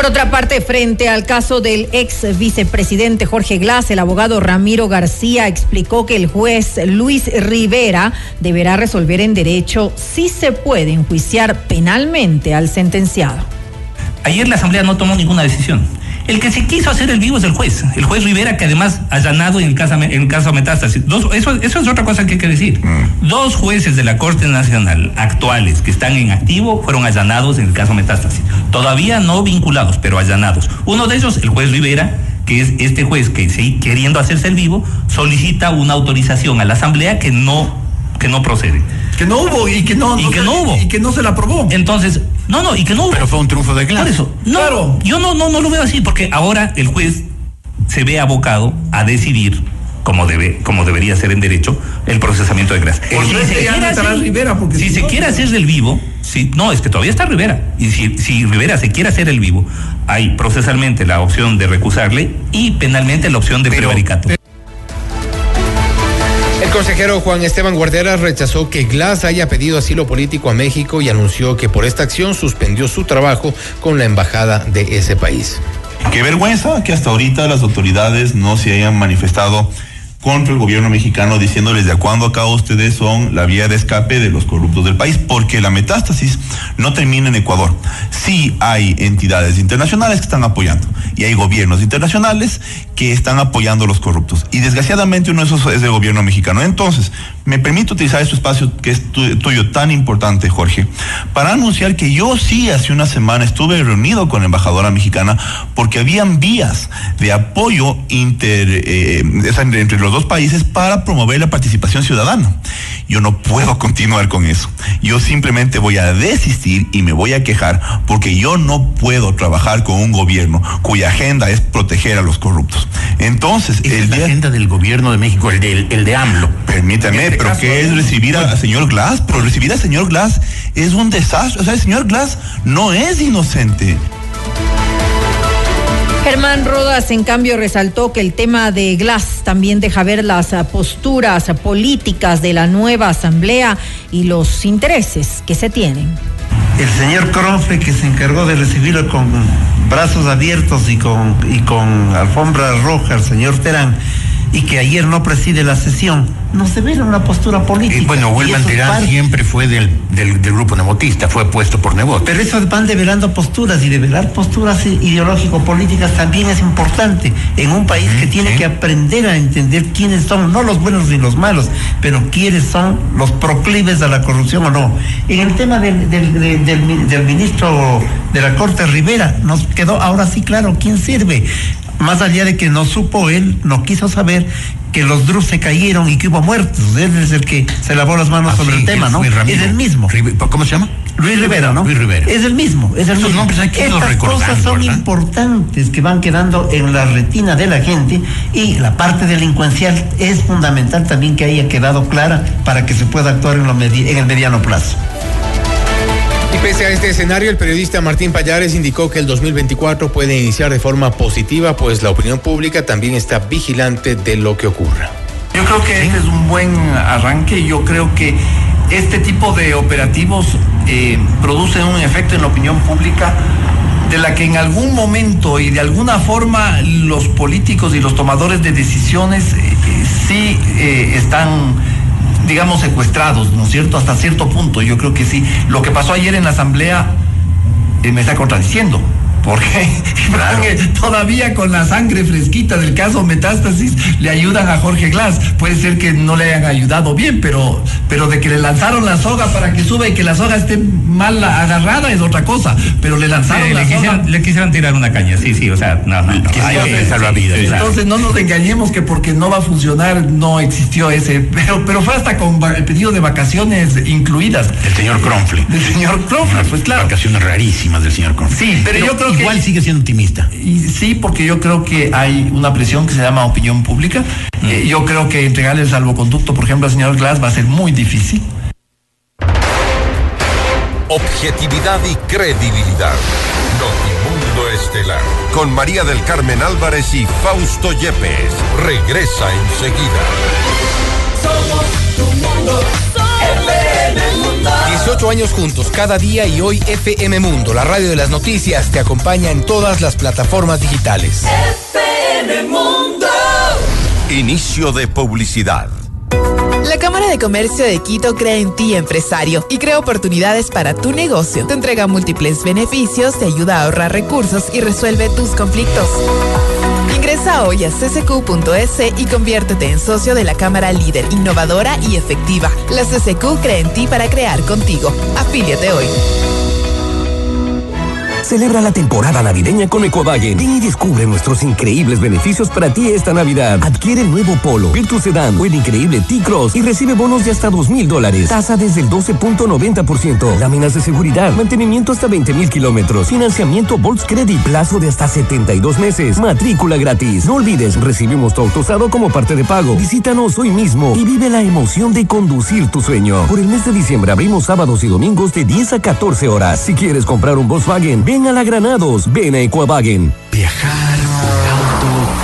Por otra parte, frente al caso del ex vicepresidente Jorge Glass, el abogado Ramiro García explicó que el juez Luis Rivera deberá resolver en derecho si se puede enjuiciar penalmente al sentenciado. Ayer la Asamblea no tomó ninguna decisión. El que se quiso hacer el vivo es el juez, el juez Rivera, que además ha allanado en el caso, en el caso Metástasis. eso, eso es otra cosa que hay que decir. Mm. Dos jueces de la Corte Nacional actuales que están en activo fueron allanados en el caso Metástasis. Todavía no vinculados, pero allanados. Uno de ellos, el juez Rivera, que es este juez que, queriendo hacerse el vivo, solicita una autorización a la Asamblea que no, que no procede que no hubo y que no, y que no hubo y que no se la aprobó. Entonces, no, no, y que no hubo. Pero fue un triunfo de clase. Por eso, no, claro. yo no, no, no lo veo así porque ahora el juez se ve abocado a decidir como debe, como debería ser en derecho, el procesamiento de clase. si se, quiere hacer, si se quiere hacer del vivo, si, no, es que todavía está Rivera. Y si, si Rivera se quiere hacer el vivo, hay procesalmente la opción de recusarle y penalmente la opción de prevaricato. El consejero Juan Esteban Guardera rechazó que Glass haya pedido asilo político a México y anunció que por esta acción suspendió su trabajo con la embajada de ese país. Qué vergüenza que hasta ahorita las autoridades no se hayan manifestado contra el gobierno mexicano diciéndoles de cuándo acá ustedes son la vía de escape de los corruptos del país, porque la metástasis no termina en Ecuador. Sí hay entidades internacionales que están apoyando y hay gobiernos internacionales que están apoyando a los corruptos. Y desgraciadamente uno de esos es el gobierno mexicano. Entonces, me permito utilizar este espacio que es tuyo tan importante, Jorge, para anunciar que yo sí hace una semana estuve reunido con la embajadora mexicana porque habían vías de apoyo inter, eh, entre los dos países para promover la participación ciudadana. Yo no puedo continuar con eso. Yo simplemente voy a desistir y me voy a quejar porque yo no puedo trabajar con un gobierno cuya agenda es proteger a los corruptos. Entonces, el es la agenda del gobierno de México, el de, el de AMLO. Permítame, pero ¿qué es recibir al señor Glass? Pero recibir al señor Glass es un desastre. O sea, el señor Glass no es inocente. Germán Rodas, en cambio, resaltó que el tema de Glass también deja ver las posturas políticas de la nueva asamblea y los intereses que se tienen. El señor Cronfe, que se encargó de recibirlo con brazos abiertos y con, y con alfombra roja, el señor Terán, y que ayer no preside la sesión, nos devela una postura política. Y bueno, Wilman Terán siempre fue del, del, del, grupo nebotista, fue puesto por Nebot. Pero eso van develando posturas y develar posturas ideológico-políticas también es importante en un país que tiene que aprender a entender quiénes son, no los buenos ni los malos, pero quiénes son los proclives a la corrupción o no. En el tema del, del, del ministro de la Corte Rivera, nos quedó ahora sí claro quién sirve más allá de que no supo él, no quiso saber que los Drus se cayeron y que hubo muertos. Él es el que se lavó las manos ah, sobre el tema, ¿no? Es el mismo. ¿Cómo se llama? Luis Rivera, ¿no? Luis Rivera. Es el mismo, es el Estos mismo. nombres hay que Estas cosas son ¿verdad? importantes que van quedando en la retina de la gente y la parte delincuencial es fundamental también que haya quedado clara para que se pueda actuar en, lo en el mediano plazo. Y pese a este escenario, el periodista Martín Payares indicó que el 2024 puede iniciar de forma positiva, pues la opinión pública también está vigilante de lo que ocurra. Yo creo que este es un buen arranque. Yo creo que este tipo de operativos eh, producen un efecto en la opinión pública de la que en algún momento y de alguna forma los políticos y los tomadores de decisiones eh, sí eh, están digamos, secuestrados, ¿no es cierto? Hasta cierto punto, yo creo que sí. Lo que pasó ayer en la asamblea eh, me está contradiciendo. Porque claro. todavía con la sangre fresquita del caso Metástasis le ayudan a Jorge Glass. Puede ser que no le hayan ayudado bien, pero, pero de que le lanzaron la soga para que suba y que la soga esté mal agarrada es otra cosa. Pero le lanzaron sí, la le soga. Quisieron, le quisieron tirar una caña, sí, sí, o sea, no, no, no. Hay que salvar vidas. Entonces no nos engañemos que porque no va a funcionar no existió ese. Pero, pero fue hasta con el pedido de vacaciones incluidas. El señor Cronfle. Del señor Cronfle, pues claro. Vacaciones rarísimas del señor Cronfle. Sí, pero, pero yo creo igual que, sigue siendo optimista. Y sí, porque yo creo que hay una presión que se llama opinión pública. Mm. Eh, yo creo que entregarle el salvoconducto, por ejemplo, al señor Glass va a ser muy difícil. Objetividad y credibilidad. Notimundo Estelar. Con María del Carmen Álvarez y Fausto Yepes. Regresa enseguida. Somos tu mundo. FM Mundo. 18 años juntos, cada día y hoy FM Mundo, la radio de las noticias, te acompaña en todas las plataformas digitales. FM Mundo. Inicio de publicidad. La Cámara de Comercio de Quito crea en ti, empresario, y crea oportunidades para tu negocio. Te entrega múltiples beneficios, te ayuda a ahorrar recursos y resuelve tus conflictos. Ingresa hoy a ccq.es y conviértete en socio de la Cámara líder, innovadora y efectiva. La CCQ cree en ti para crear contigo. Afíliate hoy. Celebra la temporada navideña con Ecovagen. Ven y descubre nuestros increíbles beneficios para ti esta Navidad. Adquiere el nuevo Polo, Virtus Sedan o el increíble T-Cross y recibe bonos de hasta dos mil dólares. Tasa desde el 12.90%. Láminas de seguridad. Mantenimiento hasta 20 mil kilómetros. Financiamiento Volts Credit. Plazo de hasta 72 meses. Matrícula gratis. No olvides, recibimos tu auto usado como parte de pago. Visítanos hoy mismo y vive la emoción de conducir tu sueño. Por el mes de diciembre abrimos sábados y domingos de 10 a 14 horas. Si quieres comprar un Volkswagen, ven a la Granados, ven a Equavagen. Viajar,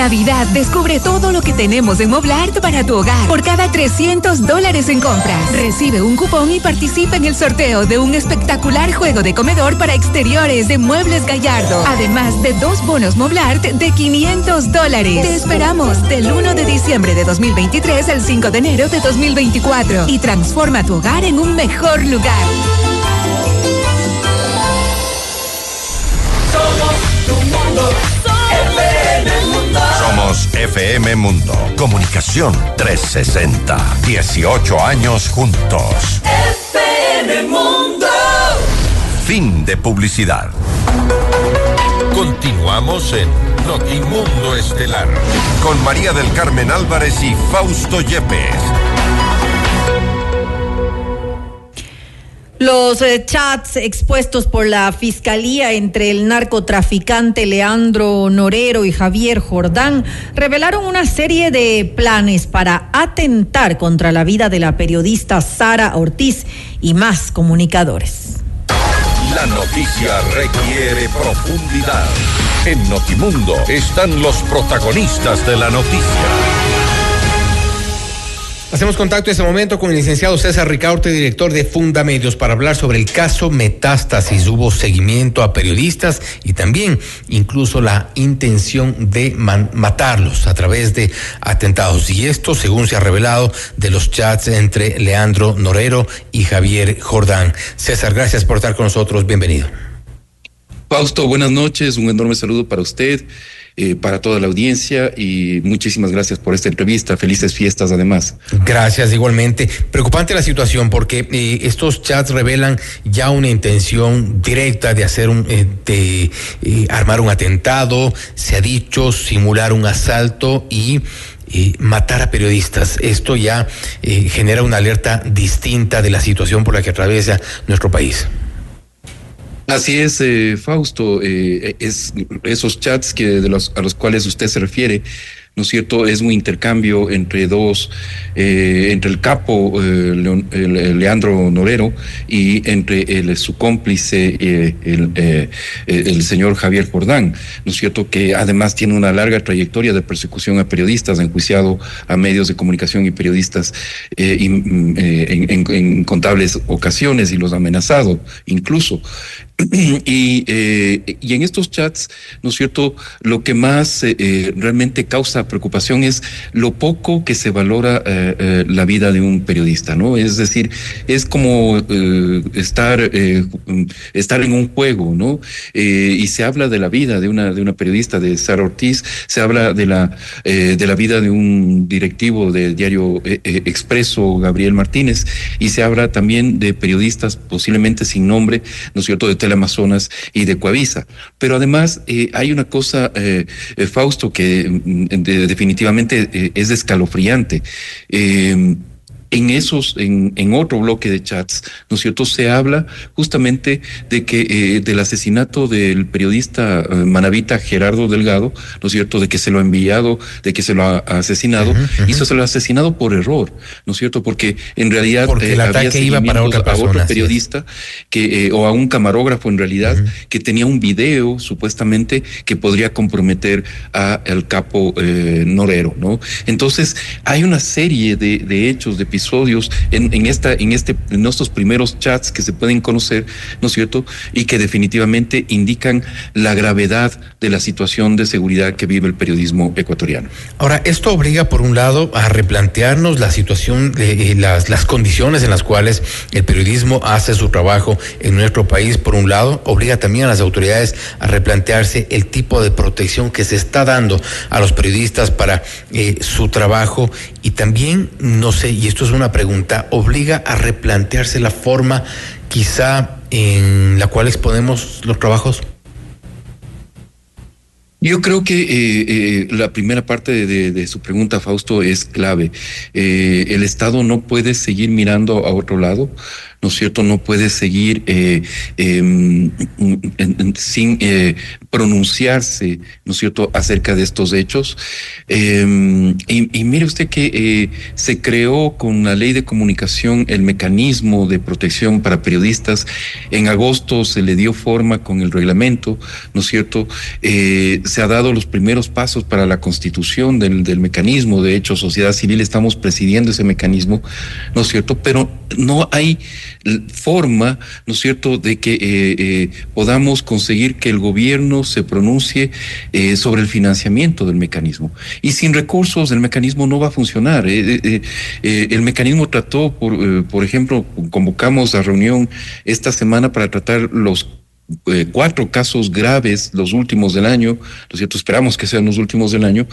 Navidad descubre todo lo que tenemos en Moblart para tu hogar. Por cada 300 dólares en compras, recibe un cupón y participa en el sorteo de un espectacular juego de comedor para exteriores de Muebles Gallardo. Además de dos bonos Moblart de 500 dólares. Te esperamos del 1 de diciembre de 2023 al 5 de enero de 2024 y transforma tu hogar en un mejor lugar. Somos tu mundo. FM Mundo. Somos FM Mundo. Comunicación 360. 18 años juntos. FM Mundo. Fin de publicidad. Continuamos en Notimundo Estelar con María del Carmen Álvarez y Fausto Yepes. Los eh, chats expuestos por la fiscalía entre el narcotraficante Leandro Norero y Javier Jordán revelaron una serie de planes para atentar contra la vida de la periodista Sara Ortiz y más comunicadores. La noticia requiere profundidad. En Notimundo están los protagonistas de la noticia. Hacemos contacto en este momento con el licenciado César Ricaurte, director de Fundamedios, para hablar sobre el caso Metástasis. Hubo seguimiento a periodistas y también incluso la intención de matarlos a través de atentados. Y esto, según se ha revelado, de los chats entre Leandro Norero y Javier Jordán. César, gracias por estar con nosotros. Bienvenido. Fausto, buenas noches. Un enorme saludo para usted eh, para toda la audiencia y muchísimas gracias por esta entrevista. Felices fiestas además. Gracias igualmente. Preocupante la situación porque eh, estos chats revelan ya una intención directa de hacer un, eh, de armar un atentado, se ha dicho simular un asalto y matar a periodistas. Esto ya genera una alerta distinta de la situación por la que atraviesa nuestro país. Así es, eh, Fausto, eh, es esos chats que de los a los cuales usted se refiere ¿no es cierto? Es un intercambio entre dos, eh, entre el capo eh, Leandro Norero y entre el, su cómplice, el, el, señor Javier Jordán, ¿no es cierto? Que además tiene una larga trayectoria de persecución a periodistas, enjuiciado a medios de comunicación y periodistas mm, en, contables ocasiones y los ha amenazado, incluso. Y, y en estos chats, ¿no es cierto? Lo que más realmente causa preocupación es lo poco que se valora eh, eh, la vida de un periodista, ¿no? Es decir, es como eh, estar, estar en un juego, ¿no? y se habla de la vida de una, de una periodista, de Sara Ortiz, se habla de la, de la vida de un directivo del diario Expreso, Gabriel Martínez, y se habla también de periodistas posiblemente sin nombre, ¿no es cierto?, de Teleamazonas y de Coavisa. Pero además hay una cosa, Fausto, que mm, definitivamente eh, es escalofriante. Eh, en esos, en, en, otro bloque de chats, ¿no es cierto? Se habla justamente de que eh, del asesinato del periodista eh, manavita Gerardo Delgado, ¿no es cierto? De que se lo ha enviado, de que se lo ha asesinado, y se lo ha asesinado por error, ¿no es cierto? Porque en realidad Porque el eh, ataque iba para otra persona, a otro periodista que o a un camarógrafo en realidad que tenía un video supuestamente que podría comprometer a el capo Norero, ¿no? Entonces hay una serie de, de hechos de episodios en, en, esta, en, este, en estos primeros chats que se pueden conocer, ¿no es cierto? Y que definitivamente indican la gravedad de la situación de seguridad que vive el periodismo ecuatoriano. Ahora, esto obliga, por un lado, a replantearnos la situación, eh, las, las condiciones en las cuales el periodismo hace su trabajo en nuestro país, por un lado, obliga también a las autoridades a replantearse el tipo de protección que se está dando a los periodistas para eh, su trabajo y también, no sé, y esto es una pregunta, obliga a replantearse la forma quizá en la cual exponemos los trabajos? Yo creo que eh, eh, la primera parte de, su pregunta, Fausto, es clave. Eh, el Estado no puede seguir mirando a otro lado. ¿No es cierto? No puede seguir eh, em, sin eh, pronunciarse, ¿no es cierto?, acerca de estos hechos. Em, y, mire usted que eh, se creó con la ley de comunicación el mecanismo de protección para periodistas. En agosto se le dio forma con el reglamento, ¿no es cierto? se ha dado los primeros pasos para la constitución del, del mecanismo. De hecho, sociedad civil estamos presidiendo ese mecanismo, ¿no es cierto? Pero no hay forma, ¿no es cierto?, de que eh, eh, podamos conseguir que el gobierno se pronuncie eh, sobre el financiamiento del mecanismo. Y sin recursos el mecanismo no va a funcionar. el mecanismo trató, por, por ejemplo, convocamos a reunión esta semana para tratar los eh, cuatro casos graves, los últimos del año, ¿no es cierto? Esperamos que sean los últimos del año,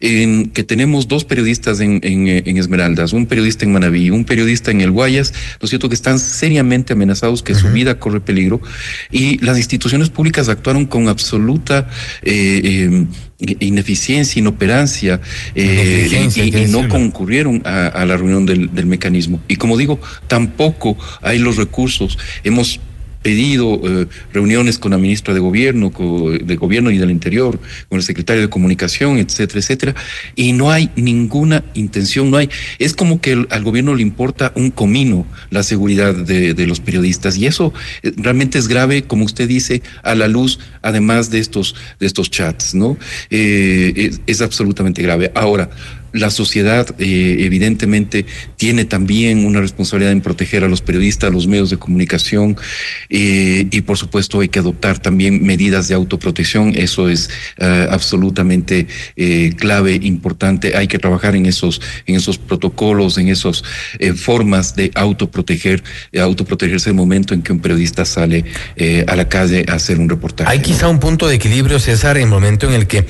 en que tenemos dos periodistas en, en, eh, en Esmeraldas, un periodista en Manaví, un periodista en el Guayas, ¿no es cierto? Que están seriamente amenazados, que su vida corre peligro, y las instituciones públicas actuaron con absoluta eh, eh, ineficiencia, inoperancia, eh, y, no concurrieron a, a la reunión del, del mecanismo. Y como digo, tampoco hay los recursos. Hemos pedido eh, reuniones con la ministra de gobierno, co- de gobierno y del interior, con el secretario de comunicación, etcétera, etcétera, y no hay ninguna intención, no hay, es como que al gobierno le importa un comino la seguridad de, los periodistas, y eso eh, realmente es grave, como usted dice, a la luz, además de estos, de estos chats, ¿no? Eh, es absolutamente grave. Ahora, la sociedad eh, evidentemente tiene también una responsabilidad en proteger a los periodistas, a los medios de comunicación eh, y por supuesto hay que adoptar también medidas de autoprotección. Eso es eh, absolutamente eh, clave, importante. Hay que trabajar en esos, en esos protocolos, en esas formas de autoproteger, autoprotegerse el momento en que un periodista sale a la calle a hacer un reportaje. Hay quizá un punto de equilibrio, César, en el momento en el que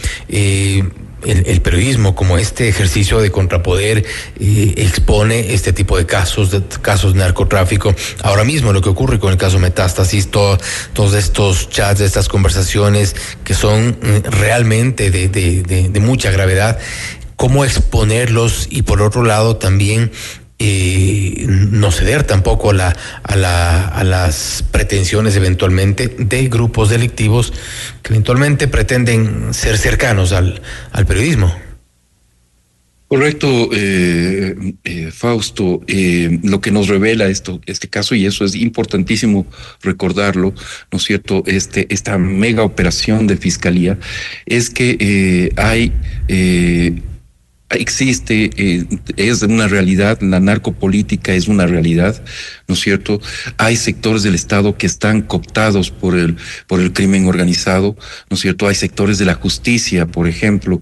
el, periodismo, como este ejercicio de contrapoder, eh, expone este tipo de casos, de casos de narcotráfico. Ahora mismo lo que ocurre con el caso Metástasis, todo- todos estos chats, estas conversaciones que son mm, realmente de- de- de mucha gravedad, cómo exponerlos y por otro lado también eh, no ceder tampoco a, la, a, la, a las pretensiones eventualmente de grupos delictivos que eventualmente pretenden ser cercanos al, al periodismo. Correcto, eh, eh, Fausto. eh, lo que nos revela esto, este caso, y eso es importantísimo recordarlo, ¿no es cierto? Este, esta mega operación de fiscalía es que hay existe, eh, es una realidad, la narcopolítica es una realidad, ¿no es cierto? Hay sectores del Estado que están cooptados por el, por el crimen organizado, ¿no es cierto? Hay sectores de la justicia, por ejemplo,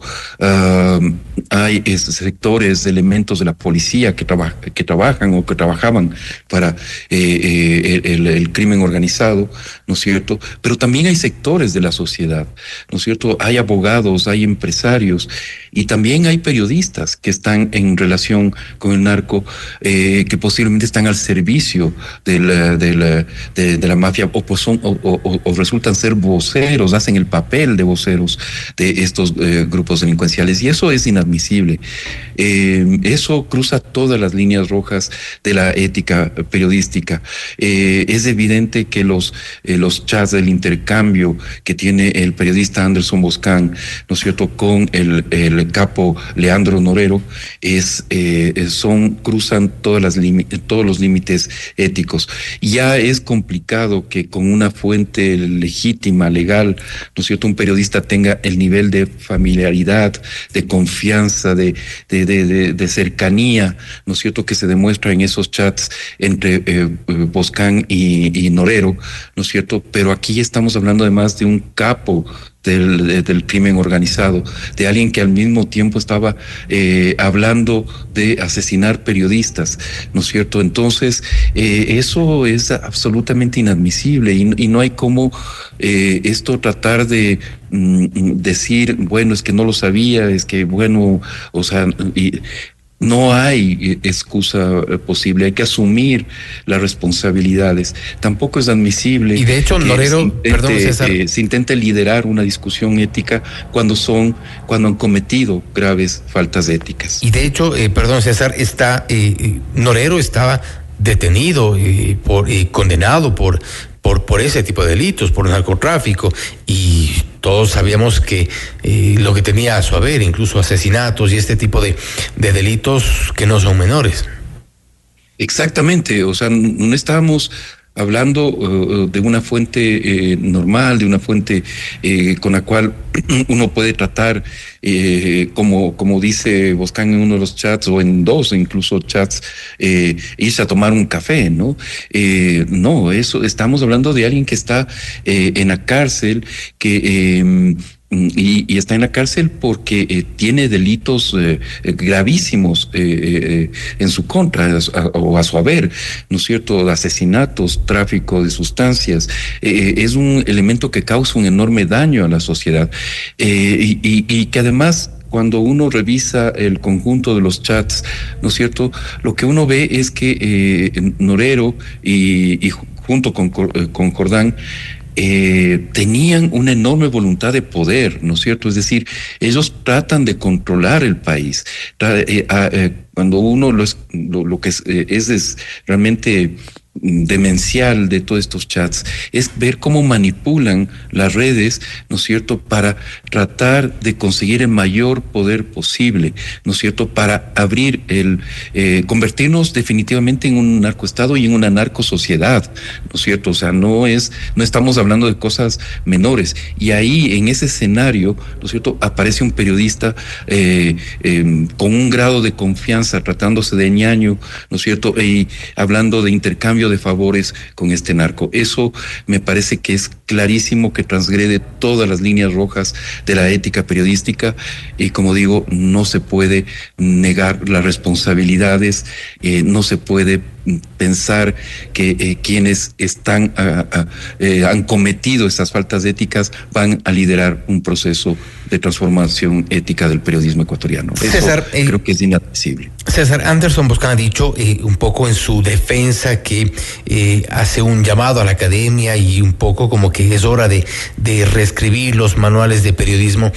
hay es- sectores, elementos de la policía que, que trabajan o que trabajaban para eh, eh, el crimen organizado, ¿no es cierto? Pero también hay sectores de la sociedad, ¿no es cierto? Hay abogados, hay empresarios y también hay periodistas que están en relación con el narco, eh, que posiblemente están al servicio de la, de la, mafia o, pues son, o, resultan ser voceros, hacen el papel de voceros de estos eh, grupos delincuenciales y eso es inadmisible. Eh, eso cruza todas las líneas rojas de la ética periodística. Eh, es evidente que los, eh, los chats del intercambio que tiene el periodista Anderson Boscan, ¿no es cierto?, con el, el capo Leandro Norero, es, eh, eh, son, cruzan todas las todos los límites éticos. Ya es complicado que con una fuente legítima, legal, ¿no es cierto?, un periodista tenga el nivel de familiaridad, de confianza, de, de, de, cercanía, ¿no es cierto?, que se demuestra en esos chats entre eh, eh, Boscan y, y Norero, ¿no es cierto? Pero aquí estamos hablando además de un capo del, de- del crimen organizado, de alguien que al mismo tiempo estaba eh, hablando de asesinar periodistas, ¿no es cierto? Entonces, eh, eso es absolutamente inadmisible y, y no hay cómo eh, esto tratar de mm, decir, bueno, es que no lo sabía, es que, bueno, o sea, y, no hay eh, excusa eh, posible, hay que asumir las responsabilidades. Tampoco es admisible. Y de hecho, que Norero, se intente, perdón, César. eh, se intente liderar una discusión ética cuando son, cuando han cometido graves faltas éticas. Y de hecho, eh, perdón César, está, eh, Norero estaba detenido y por, y condenado por, por, por ese tipo de delitos, por narcotráfico, y todos sabíamos que eh, lo que tenía a su haber, incluso asesinatos y este tipo de, de delitos que no son menores. Exactamente, o sea, no estábamos hablando eh, de una fuente eh, normal, de una fuente eh, con la cual uno puede tratar, eh, como, como dice Boscan en uno de los chats, o en dos incluso chats, eh, irse a tomar un café, ¿no? Eh, no, eso, estamos hablando de alguien que está eh, en la cárcel, que... y, está en la cárcel porque eh, tiene delitos eh, eh, gravísimos eh, en su contra o a su haber, ¿no es cierto? Asesinatos, tráfico de sustancias. Es un elemento que causa un enorme daño a la sociedad y, que además cuando uno revisa el conjunto de los chats, ¿no es cierto? Lo que uno ve es que Norero y, y ju- junto con, con Jordán eh, tenían una enorme voluntad de poder, ¿no es cierto? Es decir, ellos tratan de controlar el país. Eh, ah, eh, cuando uno lo, es- lo, que es, eh, es, es realmente demencial de todos estos chats es ver cómo manipulan las redes, ¿no es cierto?, para tratar de conseguir el mayor poder posible, ¿no es cierto?, para abrir el, eh, convertirnos definitivamente en un narcoestado y en una narcosociedad, ¿no es cierto? O sea, no es, no estamos hablando de cosas menores. Y ahí, en ese escenario, ¿no es cierto?, aparece un periodista eh, eh, con un grado de confianza, tratándose de ñaño, ¿no es cierto?, y hablando de intercambio de favores con este narco. Eso me parece que es clarísimo que transgrede todas las líneas rojas de la ética periodística y como digo, no se puede negar las responsabilidades, eh, no se puede pensar que eh, quienes están ah, ah, eh, han cometido estas faltas éticas van a liderar un proceso de transformación ética del periodismo ecuatoriano. Eso César, eh, creo que es inadmisible. César Anderson Boscan ha dicho eh, un poco en su defensa que hace un llamado a la academia y un poco como que es hora de, de reescribir los manuales de periodismo.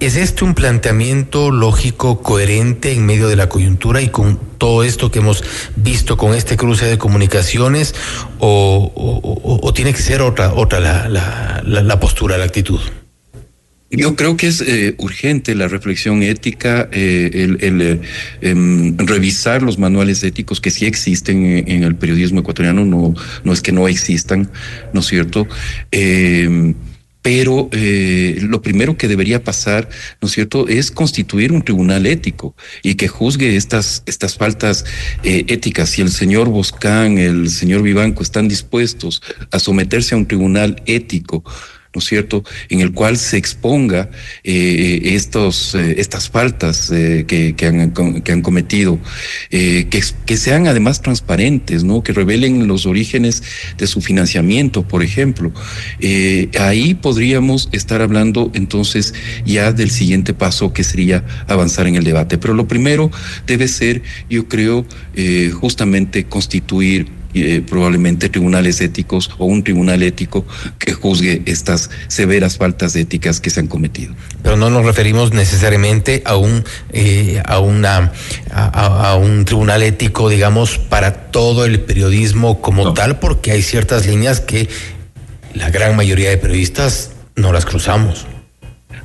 ¿Es este un planteamiento lógico, coherente en medio de la coyuntura y con todo esto que hemos visto con este cruce de comunicaciones o, tiene que ser otra, otra la, la- postura, la actitud? Yo creo que es eh, urgente la reflexión ética, eh, el, eh, em, revisar los manuales éticos que sí existen en, en el periodismo ecuatoriano, no, no es que no existan, ¿no es cierto? Pero eh, lo primero que debería pasar, ¿no es cierto?, es constituir un tribunal ético y que juzgue estas, estas faltas eh, éticas. Si el señor Boscán, el señor Vivanco están dispuestos a someterse a un tribunal ético, ¿no es cierto?, en el cual se exponga eh, estos, eh, estas faltas eh, que, que, han, que han cometido, eh, que, que sean además transparentes, ¿no?, que revelen los orígenes de su financiamiento, por ejemplo. Eh, ahí podríamos estar hablando entonces ya del siguiente paso que sería avanzar en el debate. Pero lo primero debe ser, yo creo, eh, justamente constituir eh, probablemente tribunales éticos o un tribunal ético que juzgue estas severas faltas éticas que se han cometido. Pero no nos referimos necesariamente a un eh, a una a, un tribunal ético, digamos, para todo el periodismo como tal, porque hay ciertas líneas que la gran mayoría de periodistas no las cruzamos.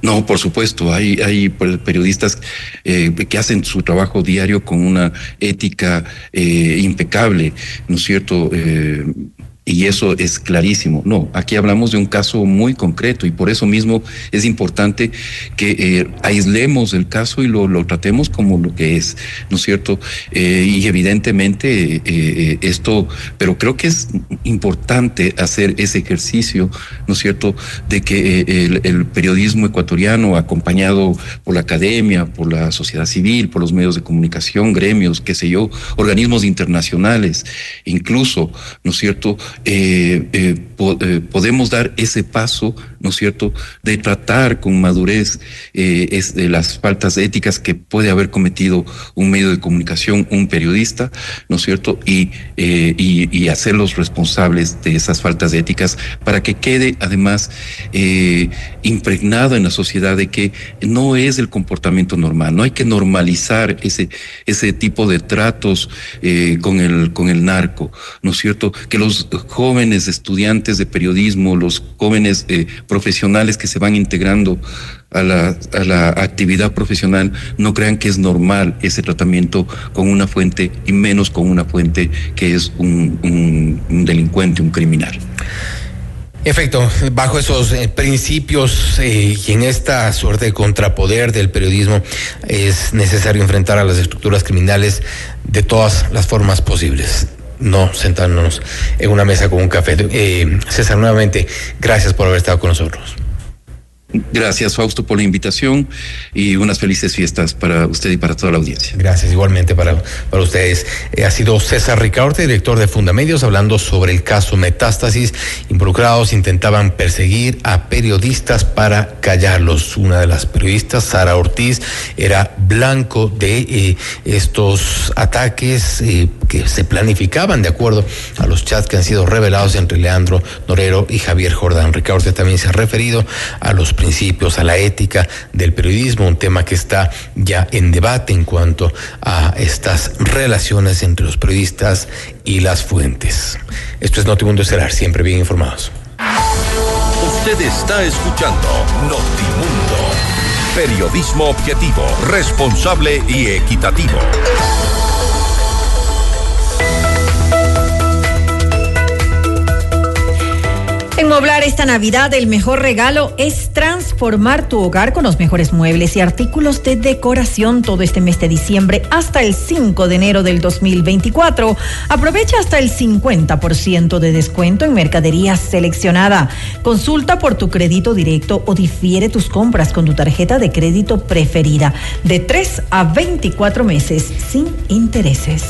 No, por supuesto, hay, hay per- periodistas eh, que hacen su trabajo diario con una ética eh, impecable, ¿no es cierto? Eh, y eso es clarísimo. No, aquí hablamos de un caso muy concreto y por eso mismo es importante que eh, aislemos el caso y lo, lo tratemos como lo que es, ¿no es cierto? Eh, y evidentemente eh, esto, pero creo que es importante hacer ese ejercicio, ¿no es cierto?, de que el periodismo ecuatoriano, acompañado por la academia, por la sociedad civil, por los medios de comunicación, gremios, qué sé yo, organismos internacionales, incluso, ¿no es cierto?, eh, eh, eh, podemos dar ese paso, ¿no es cierto?, de tratar con madurez es de las faltas éticas que puede haber cometido un medio de comunicación, un periodista, ¿no es cierto?, y, y, y hacerlos responsables de esas faltas éticas para que quede además impregnado en la sociedad de que no es el comportamiento normal, no hay que normalizar ese, ese tipo de tratos con, el, con el narco, ¿no es cierto? Que los jóvenes estudiantes de periodismo, los jóvenes eh, profesionales que se van integrando a la, a la actividad profesional no crean que es normal ese tratamiento con una fuente y menos con una fuente que es un, un- delincuente, un criminal. Efecto, bajo esos eh, principios eh, y en esta suerte de contrapoder del periodismo es necesario enfrentar a las estructuras criminales de todas las formas posibles. No sentarnos en una mesa con un café. Eh, César, nuevamente, gracias por haber estado con nosotros. Gracias, Fausto, por la invitación y unas felices fiestas para usted y para toda la audiencia. Gracias, igualmente para, para ustedes. Eh, ha sido César Ricaurte, director de Fundamedios, hablando sobre el caso Metástasis. Involucrados intentaban perseguir a periodistas para callarlos. Una de las periodistas, Sara Ortiz, era blanco de eh, estos ataques eh, que se planificaban de acuerdo a los chats que han sido revelados entre Leandro Norero y Javier Jordán. Ricaurte también se ha referido a los principios, a la ética del periodismo, un tema que está ya en debate en cuanto a estas relaciones entre los periodistas y las fuentes. Esto es Notimundo Estelar, siempre bien informados. Usted está escuchando Notimundo. Periodismo objetivo, responsable y equitativo. En Moblar esta Navidad el mejor regalo es transformar tu hogar con los mejores muebles y artículos de decoración todo este mes de diciembre hasta el 5 de enero del 2024. Aprovecha hasta el 50% de descuento en mercadería seleccionada. Consulta por tu crédito directo o difiere tus compras con tu tarjeta de crédito preferida de 3 a 24 meses sin intereses.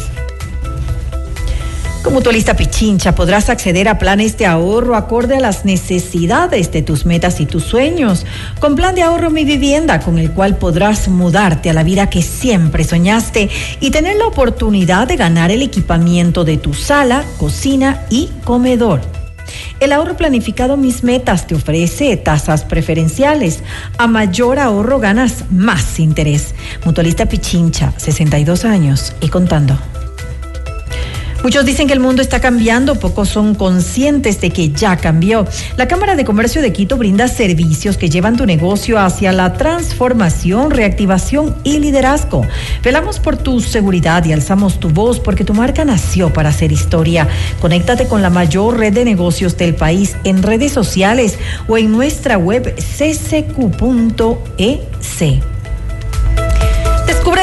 Con Mutualista Pichincha podrás acceder a planes de ahorro acorde a las necesidades de tus metas y tus sueños. Con plan de ahorro Mi Vivienda, con el cual podrás mudarte a la vida que siempre soñaste y tener la oportunidad de ganar el equipamiento de tu sala, cocina y comedor. El ahorro planificado Mis Metas te ofrece tasas preferenciales. A mayor ahorro ganas más interés. Mutualista Pichincha, 62 años y contando. Muchos dicen que el mundo está cambiando, pocos son conscientes de que ya cambió. La Cámara de Comercio de Quito brinda servicios que llevan tu negocio hacia la transformación, reactivación y liderazgo. Velamos por tu seguridad y alzamos tu voz porque tu marca nació para hacer historia. Conéctate con la mayor red de negocios del país en redes sociales o en nuestra web ccq.ec.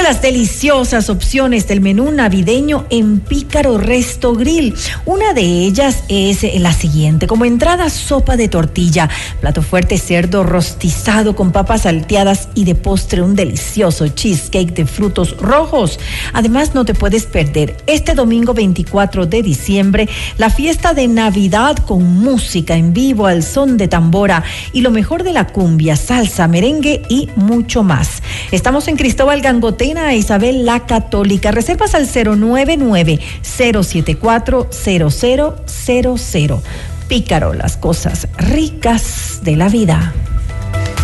Las deliciosas opciones del menú navideño en Pícaro Resto Grill. Una de ellas es la siguiente. Como entrada, sopa de tortilla, plato fuerte cerdo rostizado con papas salteadas y de postre un delicioso cheesecake de frutos rojos. Además, no te puedes perder este domingo 24 de diciembre la fiesta de Navidad con música en vivo al son de tambora y lo mejor de la cumbia, salsa, merengue y mucho más. Estamos en Cristóbal Gangotena e Isabel la Católica. Reservas al 099-074-0000. Pícaro, las cosas ricas de la vida.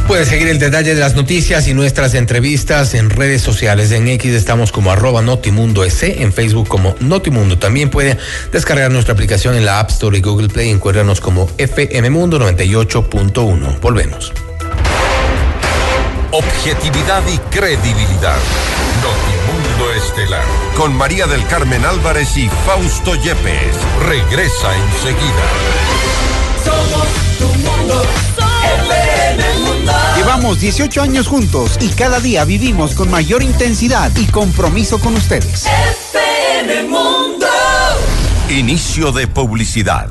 Puedes seguir el detalle de las noticias y nuestras entrevistas en redes sociales. En X estamos como arroba Notimundo S, en Facebook como Notimundo. También puede descargar nuestra aplicación en la App Store y Google Play. Encuéntranos como FM Mundo 98.1. Volvemos. Objetividad y credibilidad. Notimundo Estelar. Con María del Carmen Álvarez y Fausto Yepes. Regresa enseguida. Somos tu mundo. Llevamos 18 años juntos y cada día vivimos con mayor intensidad y compromiso con ustedes. FM Mundo. Inicio de publicidad.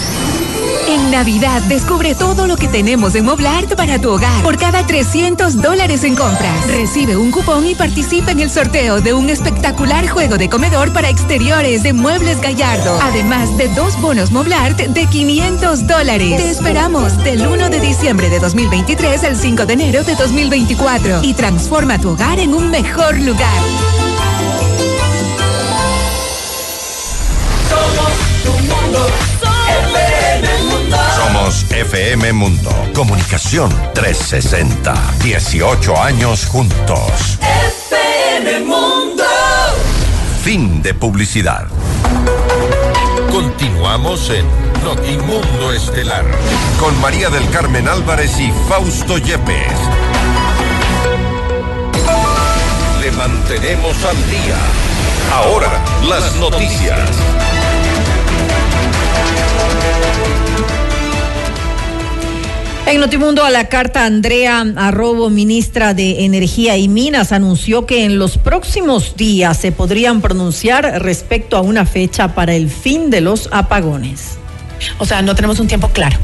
En Navidad descubre todo lo que tenemos en Moblart para tu hogar. Por cada 300 dólares en compras, recibe un cupón y participa en el sorteo de un espectacular juego de comedor para exteriores de Muebles Gallardo. Además de dos bonos Moblart de 500 dólares. Te esperamos del 1 de diciembre de 2023 al 5 de enero de 2024 y transforma tu hogar en un mejor lugar. Somos tu mundo. FM Mundo. Somos FM Mundo. Comunicación 360. 18 años juntos. FM Mundo. Fin de publicidad. Continuamos en Notimundo Estelar con María del Carmen Álvarez y Fausto Yepes. Le mantenemos al día. Ahora, las noticias. En Notimundo a la carta, Andrea Arrobo, ministra de Energía y Minas, anunció que en los próximos días se podrían pronunciar respecto a una fecha para el fin de los apagones. O sea, no tenemos un tiempo claro.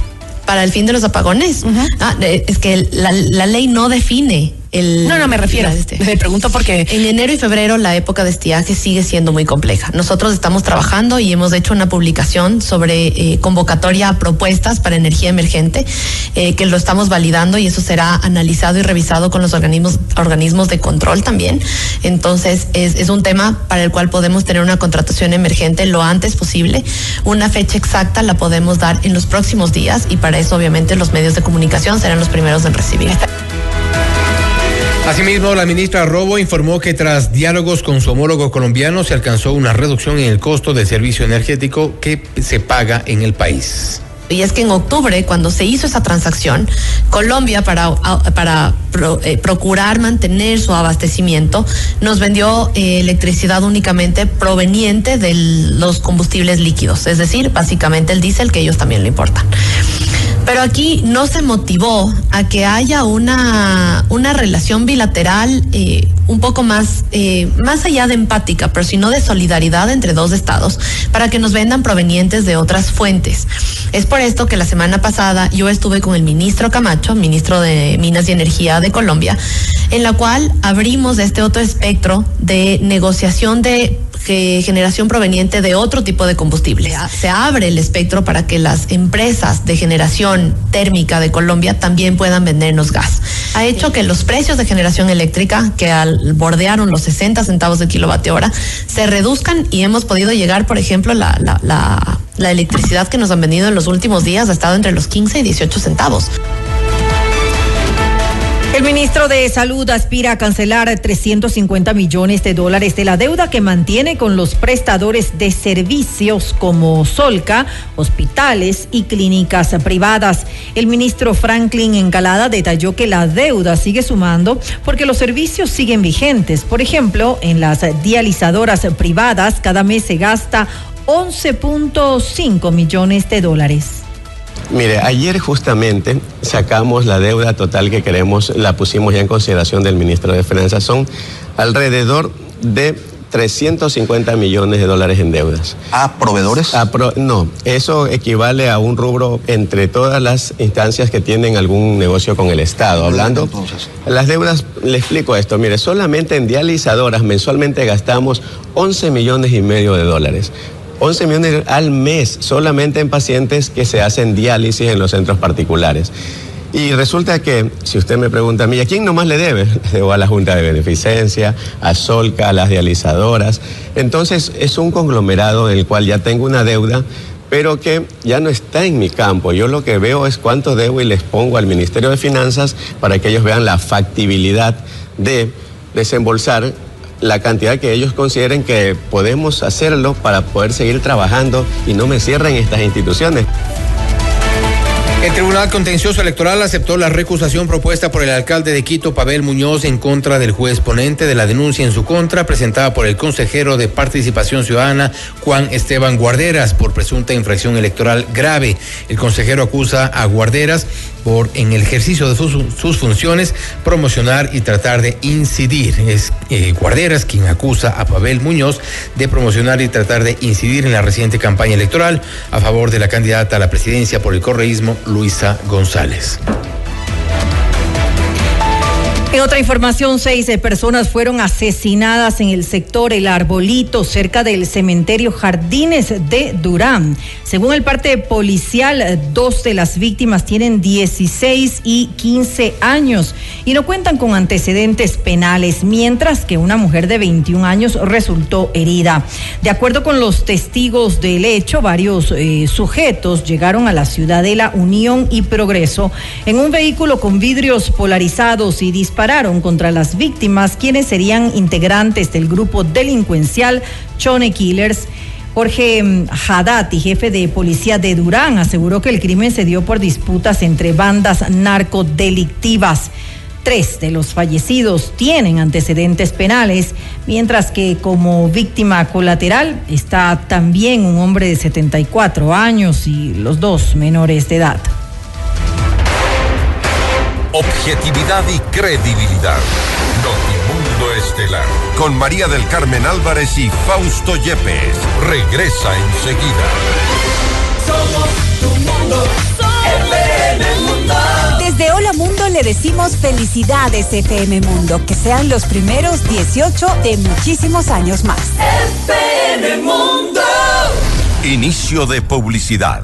Para el fin de los apagones. Ah, es que la, la ley no define el. No, no, me refiero. Este. Me pregunto porque. En enero y febrero la época de estiaje sigue siendo muy compleja. Nosotros estamos trabajando y hemos hecho una publicación sobre eh, convocatoria a propuestas para energía emergente, eh, que lo estamos validando y eso será analizado y revisado con los organismos, organismos de control también. Entonces, es, es un tema para el cual podemos tener una contratación emergente lo antes posible. Una fecha exacta la podemos dar en los próximos días y para eso, obviamente, los medios de comunicación serán los primeros en recibir. Asimismo, la ministra Robo informó que tras diálogos con su homólogo colombiano se alcanzó una reducción en el costo del servicio energético que se paga en el país. Y es que en octubre, cuando se hizo esa transacción, Colombia, para, para eh, procurar mantener su abastecimiento, nos vendió eh, electricidad únicamente proveniente de los combustibles líquidos, es decir, básicamente el diésel, que ellos también lo importan. Pero aquí no se motivó a que haya una, una relación bilateral eh, un poco más, eh, más allá de empática, pero sino de solidaridad entre dos estados para que nos vendan provenientes de otras fuentes. Es por esto que la semana pasada yo estuve con el ministro Camacho, ministro de Minas y Energía de Colombia, en la cual abrimos este otro espectro de negociación de que generación proveniente de otro tipo de combustible. Se abre el espectro para que las empresas de generación térmica de Colombia también puedan vendernos gas. Ha hecho que los precios de generación eléctrica, que al bordearon los 60 centavos de kilovatio hora, se reduzcan y hemos podido llegar, por ejemplo, la, la, la, la electricidad que nos han vendido en los últimos días ha estado entre los 15 y 18 centavos. El ministro de Salud aspira a cancelar 350 millones de dólares de la deuda que mantiene con los prestadores de servicios como Solca, hospitales y clínicas privadas. El ministro Franklin Encalada detalló que la deuda sigue sumando porque los servicios siguen vigentes. Por ejemplo, en las dializadoras privadas cada mes se gasta 11.5 millones de dólares. Mire, ayer justamente sacamos la deuda total que queremos, la pusimos ya en consideración del ministro de Finanzas, son alrededor de 350 millones de dólares en deudas. ¿A proveedores? A pro, no, eso equivale a un rubro entre todas las instancias que tienen algún negocio con el Estado. Hablando, Entonces. las deudas, le explico esto, mire, solamente en dializadoras mensualmente gastamos 11 millones y medio de dólares. 11 millones al mes solamente en pacientes que se hacen diálisis en los centros particulares. Y resulta que, si usted me pregunta a mí, ¿a quién nomás le debe? Le debo a la Junta de Beneficencia, a Solca, a las dializadoras. Entonces, es un conglomerado del cual ya tengo una deuda, pero que ya no está en mi campo. Yo lo que veo es cuánto debo y les pongo al Ministerio de Finanzas para que ellos vean la factibilidad de desembolsar la cantidad que ellos consideren que podemos hacerlo para poder seguir trabajando y no me cierren estas instituciones. El Tribunal Contencioso Electoral aceptó la recusación propuesta por el alcalde de Quito, Pavel Muñoz, en contra del juez ponente de la denuncia en su contra presentada por el consejero de Participación Ciudadana, Juan Esteban Guarderas, por presunta infracción electoral grave. El consejero acusa a Guarderas por, en el ejercicio de sus, funciones, promocionar y tratar de incidir. Es eh, Guarderas quien acusa a Pavel Muñoz de promocionar y tratar de incidir en la reciente campaña electoral a favor de la candidata a la presidencia por el correísmo, Luisa González. En otra información, seis eh, personas fueron asesinadas en el sector El Arbolito, cerca del cementerio Jardines de Durán. Según el parte policial, dos de las víctimas tienen 16 y 15 años y no cuentan con antecedentes penales, mientras que una mujer de 21 años resultó herida. De acuerdo con los testigos del hecho, varios eh, sujetos llegaron a la ciudadela Unión y Progreso en un vehículo con vidrios polarizados y dispararon contra las víctimas, quienes serían integrantes del grupo delincuencial Chone Killers. Jorge mm, Haddati, jefe de policía de Durán, aseguró que el crimen se dio por disputas entre bandas narcodelictivas. Tres de los fallecidos tienen antecedentes penales, mientras que como víctima colateral está también un hombre de 74 años y los dos menores de edad. Objetividad y credibilidad. Notimundo Estelar. Con María del Carmen Álvarez y Fausto Yepes. Regresa enseguida. Somos tu mundo, FM Mundo. Desde Hola Mundo le decimos felicidades FM Mundo, que sean los primeros 18 de muchísimos años más. FM Mundo. Inicio de publicidad.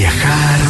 Viajar,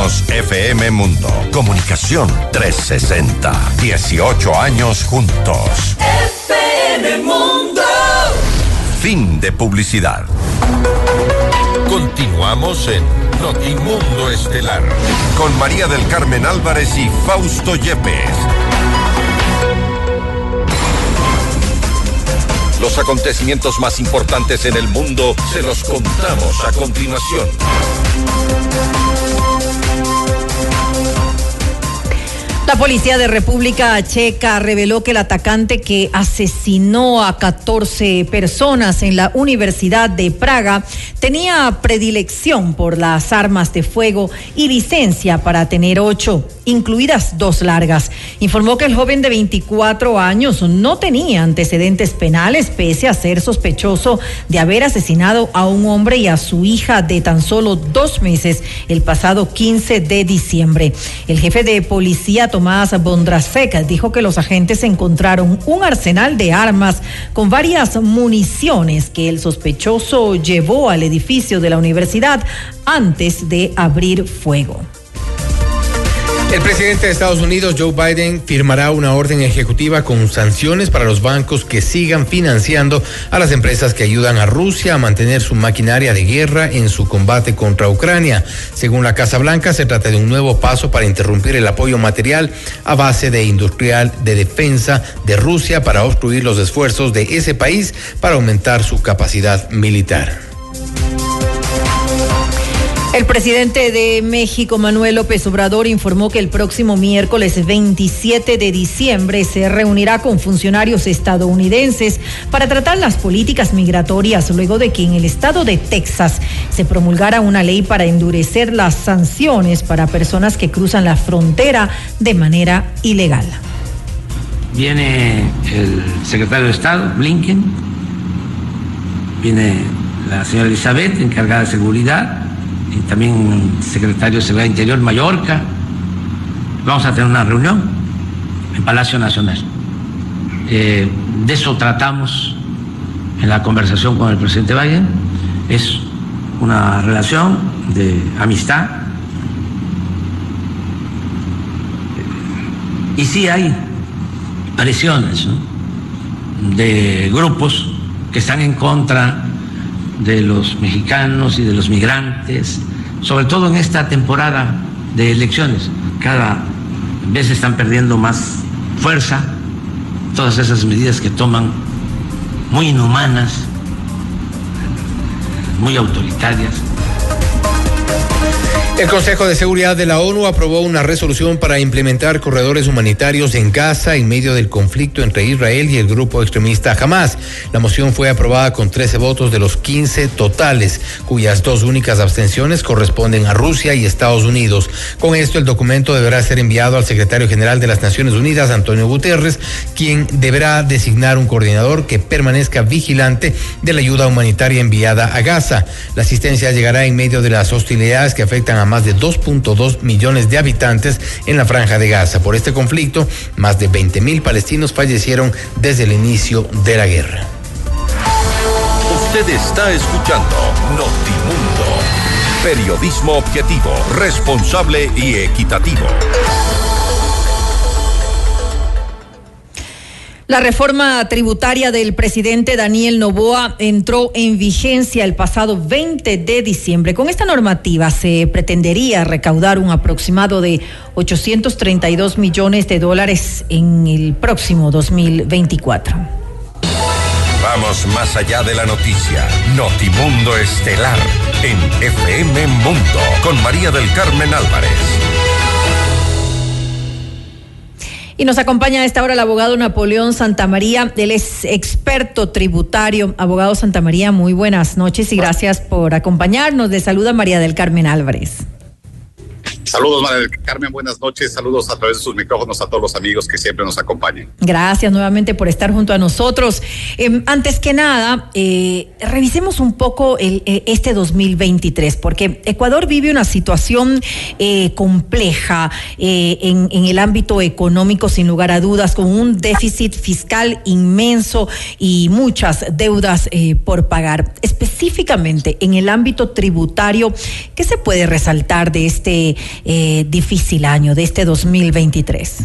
Somos FM Mundo. Comunicación 360. 18 años juntos. FM Mundo. Fin de publicidad. Continuamos en Notimundo Estelar con María del Carmen Álvarez y Fausto Yepes. Los acontecimientos más importantes en el mundo se los contamos a continuación. La policía de República Checa reveló que el atacante que asesinó a 14 personas en la Universidad de Praga tenía predilección por las armas de fuego y licencia para tener ocho, incluidas dos largas. Informó que el joven de 24 años no tenía antecedentes penales pese a ser sospechoso de haber asesinado a un hombre y a su hija de tan solo dos meses el pasado 15 de diciembre. El jefe de policía Tomás Bondrasek dijo que los agentes encontraron un arsenal de armas con varias municiones que el sospechoso llevó al edificio de la universidad antes de abrir fuego. El presidente de Estados Unidos, Joe Biden, firmará una orden ejecutiva con sanciones para los bancos que sigan financiando a las empresas que ayudan a Rusia a mantener su maquinaria de guerra en su combate contra Ucrania. Según la Casa Blanca, se trata de un nuevo paso para interrumpir el apoyo material a base de industrial de defensa de Rusia para obstruir los esfuerzos de ese país para aumentar su capacidad militar. El presidente de México, Manuel López Obrador, informó que el próximo miércoles 27 de diciembre se reunirá con funcionarios estadounidenses para tratar las políticas migratorias luego de que en el estado de Texas se promulgara una ley para endurecer las sanciones para personas que cruzan la frontera de manera ilegal. Viene el secretario de Estado, Blinken, viene la señora Elizabeth, encargada de seguridad, y también secretario de Seguridad Interior, Mallorca. Vamos a tener una reunión en Palacio Nacional. Eh, de eso tratamos en la conversación con el presidente Biden. Es una relación de amistad. Y sí hay presiones de grupos que están en contra de los mexicanos y de los migrantes, sobre todo en esta temporada de elecciones. Cada vez están perdiendo más fuerza todas esas medidas que toman muy inhumanas, muy autoritarias. El Consejo de Seguridad de la ONU aprobó una resolución para implementar corredores humanitarios en Gaza en medio del conflicto entre Israel y el grupo extremista Hamas. La moción fue aprobada con 13 votos de los 15 totales, cuyas dos únicas abstenciones corresponden a Rusia y Estados Unidos. Con esto, el documento deberá ser enviado al secretario general de las Naciones Unidas, Antonio Guterres, quien deberá designar un coordinador que permanezca vigilante de la ayuda humanitaria enviada a Gaza. La asistencia llegará en medio de las hostilidades que afectan a más de 2.2 millones de habitantes en la franja de Gaza. Por este conflicto, más de 20 mil palestinos fallecieron desde el inicio de la guerra. Usted está escuchando Notimundo. Periodismo objetivo, responsable y equitativo. La reforma tributaria del presidente Daniel Novoa entró en vigencia el pasado 20 de diciembre. Con esta normativa se pretendería recaudar un aproximado de 832 millones de dólares en el próximo 2024. Vamos más allá de la noticia. Notimundo Estelar en FM Mundo con María del Carmen Álvarez. Y nos acompaña a esta hora el abogado Napoleón Santamaría. Él es experto tributario. Abogado Santamaría, muy buenas noches y gracias por acompañarnos. Le saluda María del Carmen Álvarez. Saludos, María del Carmen, buenas noches. Saludos a través de sus micrófonos a todos los amigos que siempre nos acompañan. Gracias nuevamente por estar junto a nosotros. Eh, antes que nada, eh, revisemos un poco eh, este 2023, porque Ecuador vive una situación eh, compleja en, el ámbito económico, sin lugar a dudas, con un déficit fiscal inmenso y muchas deudas por pagar. Específicamente en el ámbito tributario, ¿qué se puede resaltar de este eh, difícil año, de este 2023?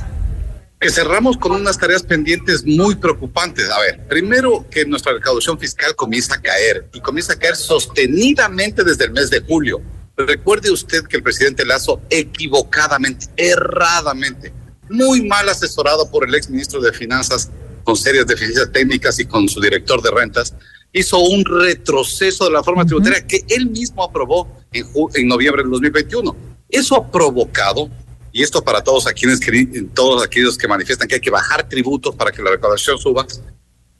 Que cerramos con unas tareas pendientes muy preocupantes. A ver, primero que nuestra recaudación fiscal comienza a caer y comienza a caer sostenidamente desde el mes de julio. Recuerde usted que el presidente Lazo equivocadamente, erradamente, muy mal asesorado por el ex ministro de Finanzas con serias deficiencias técnicas y con su director de rentas, hizo un retroceso de la forma tributaria que él mismo aprobó en, en noviembre del 2021. Eso ha provocado, y esto para todos, a quienes, queri- todos aquellos que manifiestan que hay que bajar tributos para que la recaudación suba,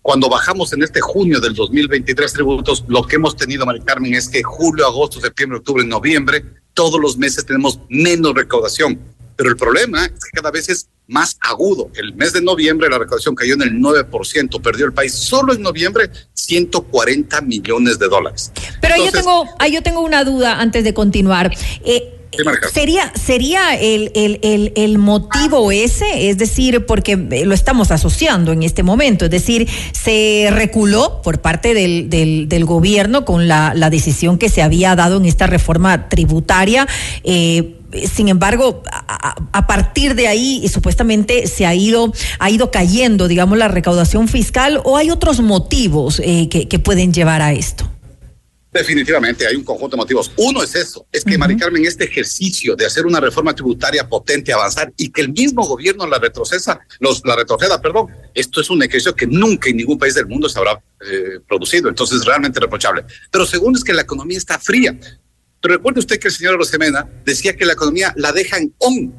cuando bajamos en este junio del 2023 tributos, lo que hemos tenido, Mari Carmen, es que julio, agosto, septiembre, octubre, noviembre, todos los meses tenemos menos recaudación. Pero el problema es que cada vez es más agudo. El mes de noviembre la recaudación cayó en el 9%, perdió el país solo en noviembre 140 millones de dólares. Pero yo tengo, ahí yo tengo una duda antes de continuar. Eh, ¿Sería, sería el, el, el, el motivo ese? Es decir, porque eh, lo estamos asociando en este momento, es decir, se reculó por parte del, del, gobierno con la, la decisión que se había dado en esta reforma tributaria. Eh, sin embargo, a, partir de ahí y supuestamente se ha ido, ha ido cayendo, digamos, la recaudación fiscal o hay otros motivos eh, que pueden llevar a esto. Definitivamente hay un conjunto de motivos. Uno es eso, es que Mari Carmen, este ejercicio de hacer una reforma tributaria potente, avanzar y que el mismo gobierno la retrocesa, los, la retroceda, perdón, esto es un ejercicio que nunca en ningún país del mundo se habrá eh, producido, entonces realmente reprochable. Pero segundo es que la economía está fría. Pero recuerde usted que el señor Rosemena decía que la economía la deja en on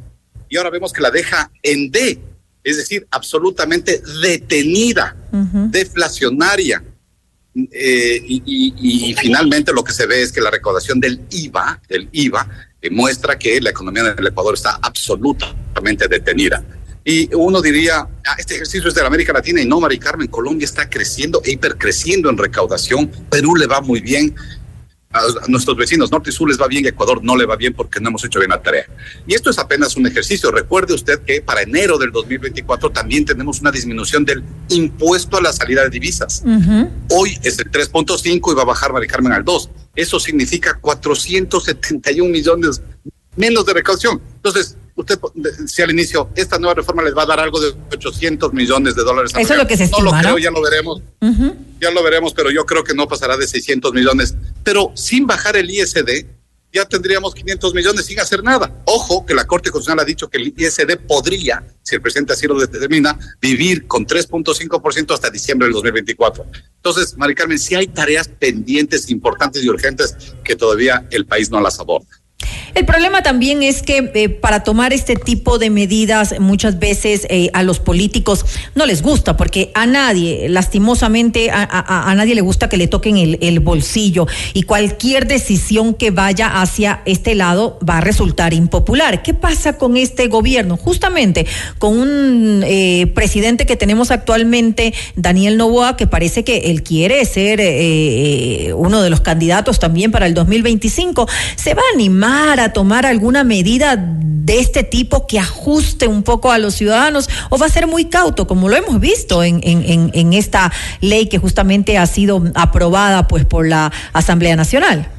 y ahora vemos que la deja en D, es decir, absolutamente detenida, deflacionaria. Eh, y, y- y finalmente lo que se ve es que la recaudación del IVA, del IVA, muestra que la economía del Ecuador está absolutamente detenida. Y uno diría, "Ah, este ejercicio es de la América Latina y no, Mari Carmen, Colombia está creciendo e hipercreciendo en recaudación, Perú le va muy bien, a nuestros vecinos norte y sur les va bien, y Ecuador no le va bien porque no hemos hecho bien la tarea. Y esto es apenas un ejercicio. Recuerde usted que para enero del 2024 también tenemos una disminución del impuesto a la salida de divisas. Hoy es el 3.5 y va a bajar, Mari Carmen, al 2. Eso significa 471 millones menos de recaudación. Entonces, usted decía al inicio, esta nueva reforma les va a dar algo de 800 millones de dólares. Eso es lo que se No lo estima, creo, ¿no? ya lo veremos. Ya lo veremos, pero yo creo que no pasará de 600 millones. Pero sin bajar el ISD, ya tendríamos 500 millones sin hacer nada. Ojo que la Corte Constitucional ha dicho que el ISD podría, si el presidente así lo determina, vivir con 3.5% hasta diciembre del 2024. Entonces, Mari Carmen, sí hay tareas pendientes, importantes y urgentes que todavía el país no las aborda. El problema también es que eh, para tomar este tipo de medidas muchas veces eh, a los políticos no les gusta porque a nadie, lastimosamente, a, nadie le gusta que le toquen el, el bolsillo y cualquier decisión que vaya hacia este lado va a resultar impopular. ¿Qué pasa con este gobierno? Justamente con un eh, presidente que tenemos actualmente, Daniel Novoa, que parece que él quiere ser eh, uno de los candidatos también para el 2025. ¿Se va a animar a tomar alguna medida de este tipo que ajuste un poco a los ciudadanos o va a ser muy cauto, como lo hemos visto en, en, en, en esta ley que justamente ha sido aprobada pues por la Asamblea Nacional?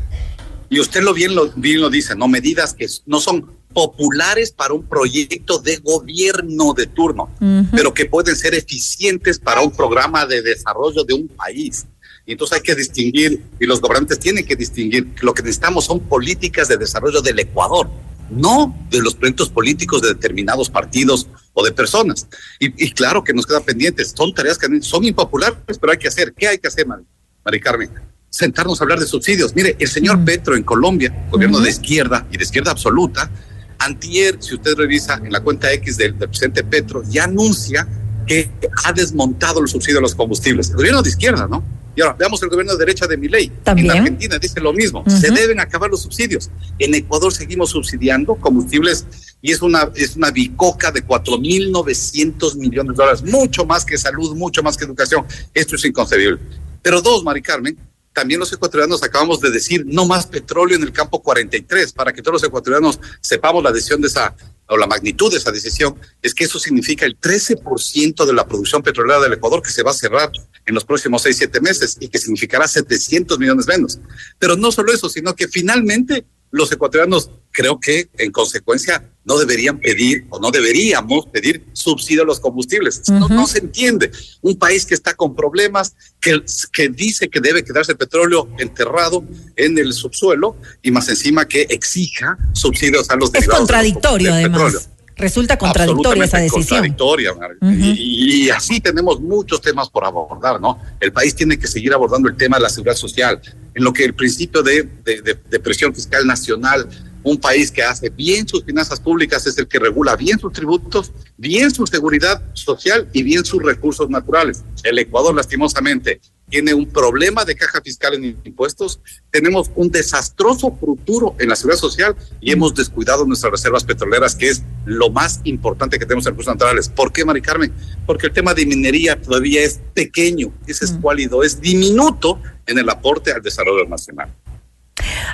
Y usted lo bien lo bien lo dice, no medidas que no son populares para un proyecto de gobierno de turno, pero que pueden ser eficientes para un programa de desarrollo de un país. Y entonces hay que distinguir, y los gobernantes tienen que distinguir, que lo que necesitamos son políticas de desarrollo del Ecuador, no de los proyectos políticos de determinados partidos o de personas. Y, y claro que nos quedan pendientes, son tareas que son impopulares, pero hay que hacer. ¿Qué hay que hacer, Mari, Mari Carmen? Sentarnos a hablar de subsidios. Mire, el señor Petro en Colombia, gobierno de izquierda y de izquierda absoluta, antier, si usted revisa en la cuenta X del, del presidente Petro, ya anuncia que ha desmontado los subsidios a los combustibles. El gobierno de izquierda, ¿no? Y ahora veamos el gobierno de derecha de Milei. En Argentina dice lo mismo. Ujú. Se deben acabar los subsidios. En Ecuador seguimos subsidiando combustibles y es una, es una bicoca de 4.900 millones de dólares, mucho más que salud, mucho más que educación. Esto es inconcebible. Pero dos, Mari Carmen, también los ecuatorianos acabamos de decir no más petróleo en el campo 43 para que todos los ecuatorianos sepamos la decisión de esa o la magnitud de esa decisión es que eso significa el 13% de la producción petrolera del Ecuador que se va a cerrar en los próximos 6, 7 meses y que significará 700 millones menos. Pero no solo eso, sino que finalmente los ecuatorianos creo que en consecuencia no deberían pedir o no deberíamos pedir subsidio a los combustibles. no, no se entiende. Un país que está con problemas, que, que dice que debe quedarse el petróleo enterrado en el subsuelo y más encima que exija subsidios a los Es derivados contradictorio además. petróleo. Resulta contradictoria esa decisión. contradictoria, Mar- y, y así tenemos muchos temas por abordar, ¿no? El país tiene que seguir abordando el tema de la seguridad social, en lo que el principio de, de- de- de presión fiscal nacional, un país que hace bien sus finanzas públicas es el que regula bien sus tributos, bien su seguridad social y bien sus recursos naturales. El Ecuador, lastimosamente, tiene un problema de caja fiscal en impuestos, tenemos un desastroso futuro en la seguridad social y hemos descuidado nuestras reservas petroleras, que es lo más importante que tenemos en recursos naturales. ¿Por qué, Mari Carmen? Porque el tema de minería todavía es pequeño, es escuálido, es diminuto en el aporte al desarrollo nacional.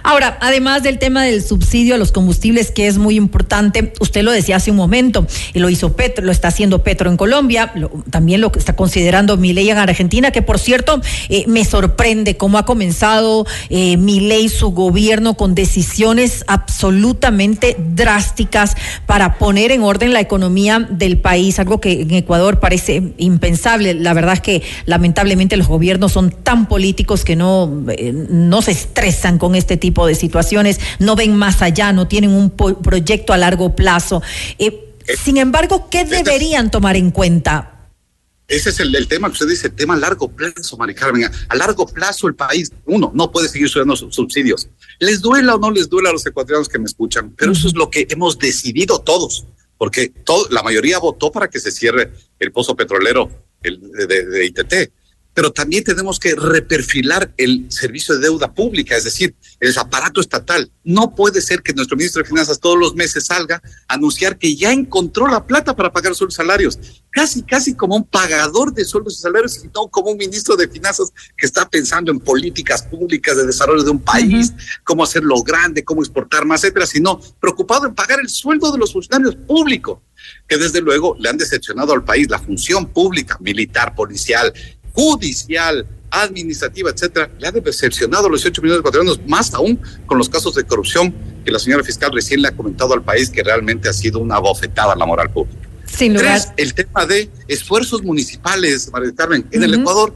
Ahora, además del tema del subsidio a los combustibles, que es muy importante, usted lo decía hace un momento, y lo hizo Petro, lo está haciendo Petro en Colombia, lo- también lo está considerando Milei en Argentina, que por cierto, eh, me sorprende cómo ha comenzado eh, Milei su gobierno con decisiones absolutamente drásticas para poner en orden la economía del país, algo que en Ecuador parece impensable. La verdad es que lamentablemente los gobiernos son tan políticos que no, eh, no se estresan con este tipo de situaciones, no ven más allá, no tienen un proyecto a largo plazo. Eh, sin embargo, ¿qué deberían tomar en cuenta? Ese es el, el tema que usted dice, tema a largo plazo, Mari Carmen. A, largo plazo el país, uno, no puede seguir subiendo subsidios. Les duela o no les duela a los ecuatorianos que me escuchan, pero eso es lo que hemos decidido todos, porque todo, la mayoría votó para que se cierre el pozo petrolero el, de, de, de ITT pero también tenemos que reperfilar el servicio de deuda pública, es decir, el aparato estatal. No puede ser que nuestro ministro de Finanzas todos los meses salga a anunciar que ya encontró la plata para pagar sus salarios, casi, casi como un pagador de sueldos y salarios, y no como un ministro de Finanzas que está pensando en políticas públicas de desarrollo de un país, uh -huh. cómo hacerlo grande, cómo exportar más, etcétera, sino preocupado en pagar el sueldo de los funcionarios públicos, que desde luego le han decepcionado al país la función pública, militar, policial, judicial, administrativa, etcétera, le ha decepcionado a los 18 millones de ecuatorianos, más aún con los casos de corrupción que la señora fiscal recién le ha comentado al país que realmente ha sido una bofetada a la moral pública. Sin lugar. Tres, el tema de esfuerzos municipales, María Carmen, en uh -huh. el Ecuador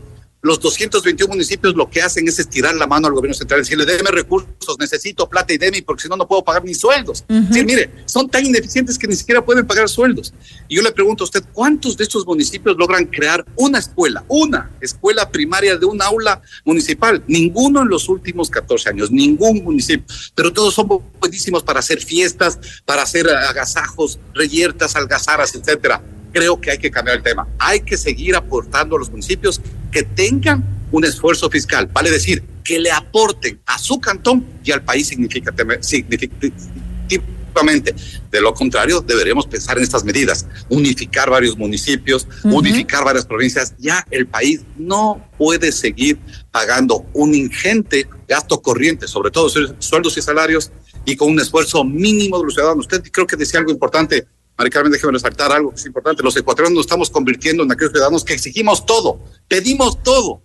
los 221 municipios lo que hacen es estirar la mano al gobierno central, decirle, déme recursos, necesito plata y deme, porque si no, no puedo pagar mis sueldos. Uh -huh. sí, mire, son tan ineficientes que ni siquiera pueden pagar sueldos. Y yo le pregunto a usted, ¿cuántos de estos municipios logran crear una escuela, una escuela primaria de un aula municipal? Ninguno en los últimos 14 años, ningún municipio. Pero todos son buenísimos para hacer fiestas, para hacer agasajos, reyertas, algazaras, etcétera creo que hay que cambiar el tema. Hay que seguir aportando a los municipios que tengan un esfuerzo fiscal, vale decir, que le aporten a su cantón y al país significativamente. De lo contrario, deberíamos pensar en estas medidas, unificar varios municipios, uh -huh. unificar varias provincias. Ya el país no puede seguir pagando un ingente gasto corriente, sobre todo sueldos y salarios, y con un esfuerzo mínimo de los ciudadanos. Usted creo que decía algo importante Mari Carmen, déjeme resaltar algo que es importante. Los ecuatorianos nos estamos convirtiendo en aquellos ciudadanos que exigimos todo, pedimos todo.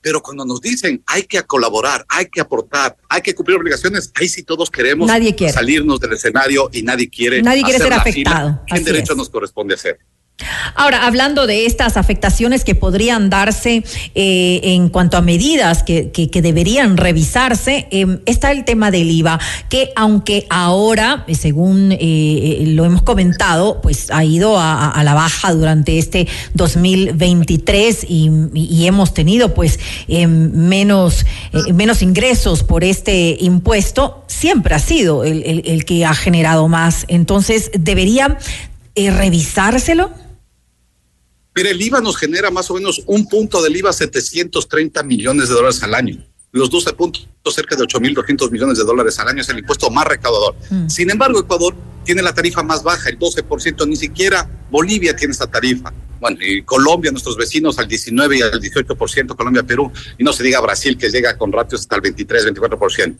Pero cuando nos dicen hay que colaborar, hay que aportar, hay que cumplir obligaciones, ahí sí todos queremos nadie quiere. salirnos del escenario y nadie quiere. Nadie quiere ser afectado. ¿Qué derecho es. nos corresponde hacer? Ahora, hablando de estas afectaciones que podrían darse eh, en cuanto a medidas que, deberían revisarse, eh, está el tema del IVA, que aunque ahora, según eh, lo hemos comentado, pues ha ido a, la baja durante este 2023 y, y hemos tenido pues menos, menos ingresos por este impuesto, siempre ha sido el, el que ha generado más. Entonces, ¿debería revisárselo? Mire, el IVA nos genera más o menos un punto del IVA 730 millones de dólares al año. Los 12 puntos, cerca de 8.200 millones de dólares al año, es el impuesto más recaudador. Mm. Sin embargo, Ecuador tiene la tarifa más baja, el 12%, ni siquiera Bolivia tiene esta tarifa. Bueno, y Colombia, nuestros vecinos, al 19 y al 18%, Colombia, Perú, y no se diga Brasil, que llega con ratios hasta el 23, 24%.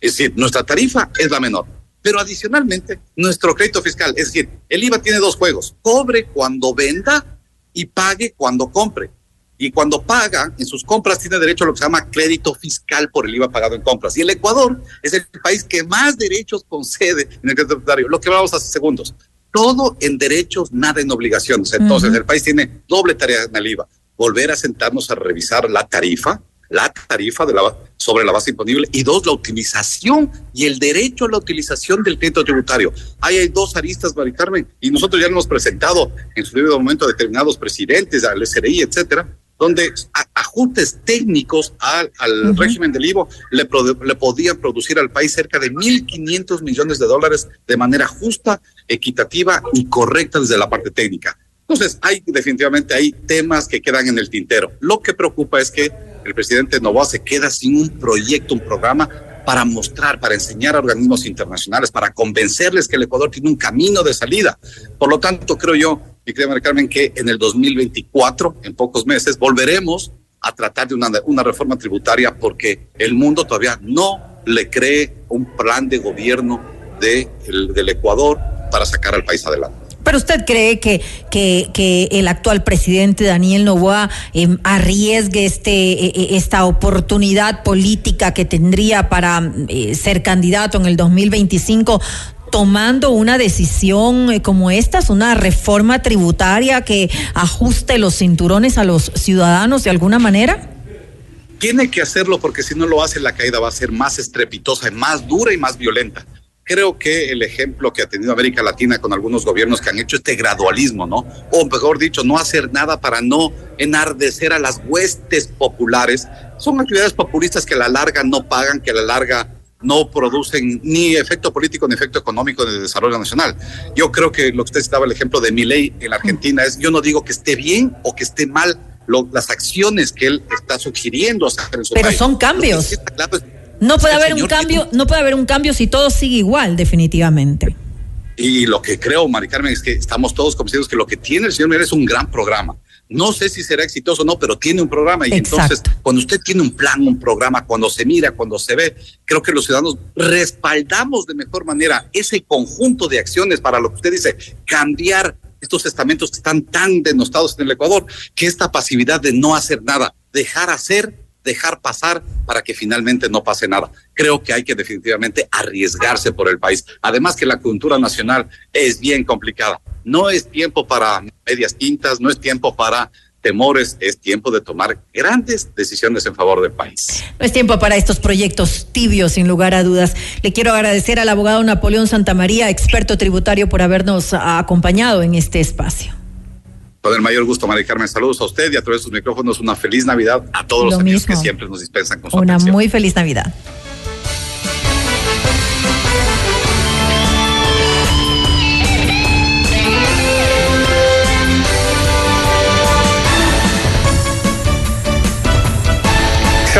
Es decir, nuestra tarifa es la menor. Pero adicionalmente, nuestro crédito fiscal, es decir, el IVA tiene dos juegos, cobre cuando venda y pague cuando compre. Y cuando paga en sus compras tiene derecho a lo que se llama crédito fiscal por el IVA pagado en compras. Y el Ecuador es el país que más derechos concede en el crédito tributario. Lo que vamos hace segundos. Todo en derechos, nada en obligaciones. Entonces, uh -huh. el país tiene doble tarea en el IVA. Volver a sentarnos a revisar la tarifa, la tarifa de la, sobre la base imponible y dos, la utilización y el derecho a la utilización del crédito tributario. Ahí hay dos aristas, Mari Carmen, y nosotros ya hemos presentado en su debido momento a determinados presidentes, al SRI, etcétera, donde ajustes técnicos al, al uh -huh. régimen del IVA le, le podían producir al país cerca de 1.500 millones de dólares de manera justa, equitativa y correcta desde la parte técnica. Entonces, hay definitivamente hay temas que quedan en el tintero. Lo que preocupa es que el presidente Novoa se queda sin un proyecto, un programa para mostrar, para enseñar a organismos internacionales, para convencerles que el Ecuador tiene un camino de salida. Por lo tanto, creo yo, mi querida Carmen, que en el 2024, en pocos meses, volveremos a tratar de una, una reforma tributaria porque el mundo todavía no le cree un plan de gobierno de, el, del Ecuador para sacar al país adelante. Pero usted cree que, que, que el actual presidente Daniel Novoa eh, arriesgue este, eh, esta oportunidad política que tendría para eh, ser candidato en el 2025 tomando una decisión eh, como esta, es una reforma tributaria que ajuste los cinturones a los ciudadanos de alguna manera? Tiene que hacerlo porque si no lo hace la caída va a ser más estrepitosa, más dura y más violenta creo que el ejemplo que ha tenido América Latina con algunos gobiernos que han hecho este gradualismo, ¿no? O mejor dicho, no hacer nada para no enardecer a las huestes populares, son actividades populistas que a la larga no pagan, que a la larga no producen ni efecto político ni efecto económico de desarrollo nacional. Yo creo que lo que usted citaba el ejemplo de Milei en la Argentina es, yo no digo que esté bien o que esté mal lo- las acciones que él está sugiriendo hacer en su Pero país. son Lo que cambios. sí está claro es- No puede haber un cambio, no puede haber un cambio si todo sigue igual, definitivamente. Y lo que creo, Mari Carmen, es que estamos todos convencidos que lo que tiene el señor Miguel es un gran programa. No sé si será exitoso o no, pero tiene un programa. Y entonces, cuando usted tiene un plan, un programa, cuando se mira, cuando se ve, creo que los ciudadanos respaldamos de mejor manera ese conjunto de acciones para lo que usted dice, cambiar estos estamentos que están tan denostados en el Ecuador, que esta pasividad de no hacer nada, dejar hacer, dejar pasar para que finalmente no pase nada. Creo que hay que definitivamente arriesgarse por el país. Además que la cultura nacional es bien complicada. No es tiempo para medias tintas, no es tiempo para temores, es tiempo de tomar grandes decisiones en favor del país. No es tiempo para estos proyectos tibios, sin lugar a dudas. Le quiero agradecer al abogado Napoleón Santamaría, experto tributario, por habernos acompañado en este espacio. Con el mayor gusto, María Carmen, saludos a usted y a través de sus micrófonos una feliz Navidad a todos los Lo amigos mismo. que siempre nos dispensan con su Una atención. muy feliz Navidad.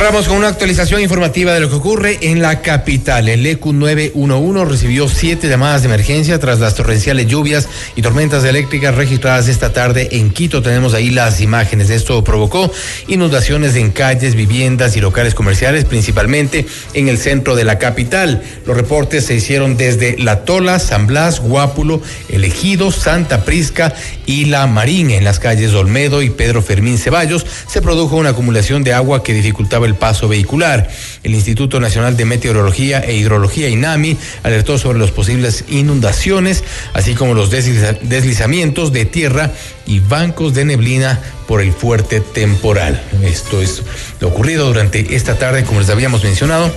Cerramos con una actualización informativa de lo que ocurre en la capital. El EQ 911 recibió siete llamadas de emergencia tras las torrenciales lluvias y tormentas eléctricas registradas esta tarde en Quito. Tenemos ahí las imágenes. Esto provocó inundaciones en calles, viviendas y locales comerciales, principalmente en el centro de la capital. Los reportes se hicieron desde La Tola, San Blas, Guápulo, Elegido, Santa Prisca y La Marín. En las calles Olmedo y Pedro Fermín Ceballos se produjo una acumulación de agua que dificultaba el paso vehicular. El Instituto Nacional de Meteorología e Hidrología, INAMI, alertó sobre las posibles inundaciones, así como los desliza- deslizamientos de tierra y bancos de neblina por el fuerte temporal. Esto es lo ocurrido durante esta tarde, como les habíamos mencionado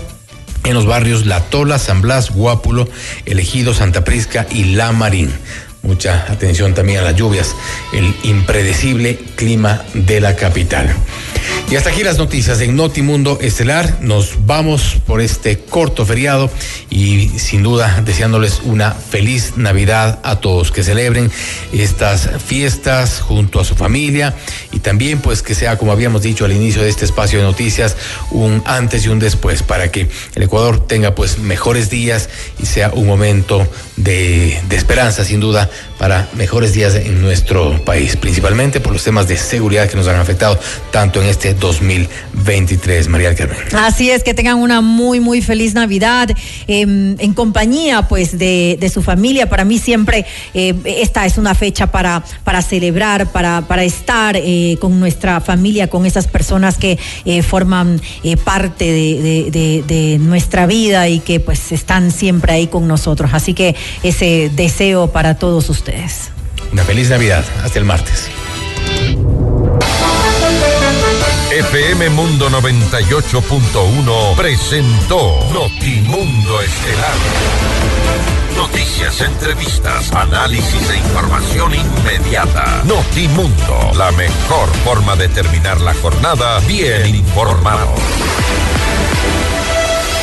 en los barrios La Tola, San Blas, Guápulo, Elegido, Santa Prisca y La Marín. Mucha atención también a las lluvias, el impredecible clima de la capital. Y hasta aquí las noticias en Notimundo Estelar. Nos vamos por este corto feriado y sin duda deseándoles una feliz Navidad a todos, que celebren estas fiestas junto a su familia y también pues que sea, como habíamos dicho al inicio de este espacio de noticias, un antes y un después para que el Ecuador tenga pues mejores días y sea un momento de, de esperanza sin duda para mejores días en nuestro país, principalmente por los temas de seguridad que nos han afectado tanto en este 2023, María Carmen. Así es, que tengan una muy, muy feliz Navidad eh, en compañía, pues, de, su familia. Para mí siempre eh, esta es una fecha para, para celebrar, para, para estar eh, con nuestra familia, con esas personas que eh, forman parte de- de nuestra vida y que, pues, están siempre ahí con nosotros. Así que ese deseo para todos ustedes. Una feliz Navidad. Hasta el martes. FM Mundo 98.1 presentó Notimundo Estelar. Noticias, entrevistas, análisis e información inmediata. Notimundo, la mejor forma de terminar la jornada bien informado.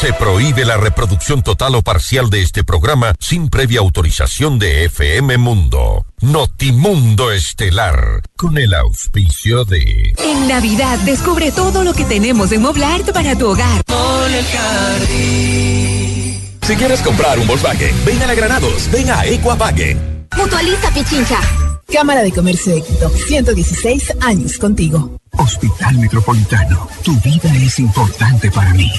Se prohíbe la reproducción total o parcial de este programa sin previa autorización de FM Mundo. Notimundo Estelar, con el auspicio de... En Navidad descubre todo lo que tenemos en Moblart para tu hogar. Si quieres comprar un Volkswagen, ven a la Granados, ven a Equavagen. Mutualiza Pichincha. Cámara de Comercio de Quito, 116 años contigo. Hospital Metropolitano, tu vida es importante para mí.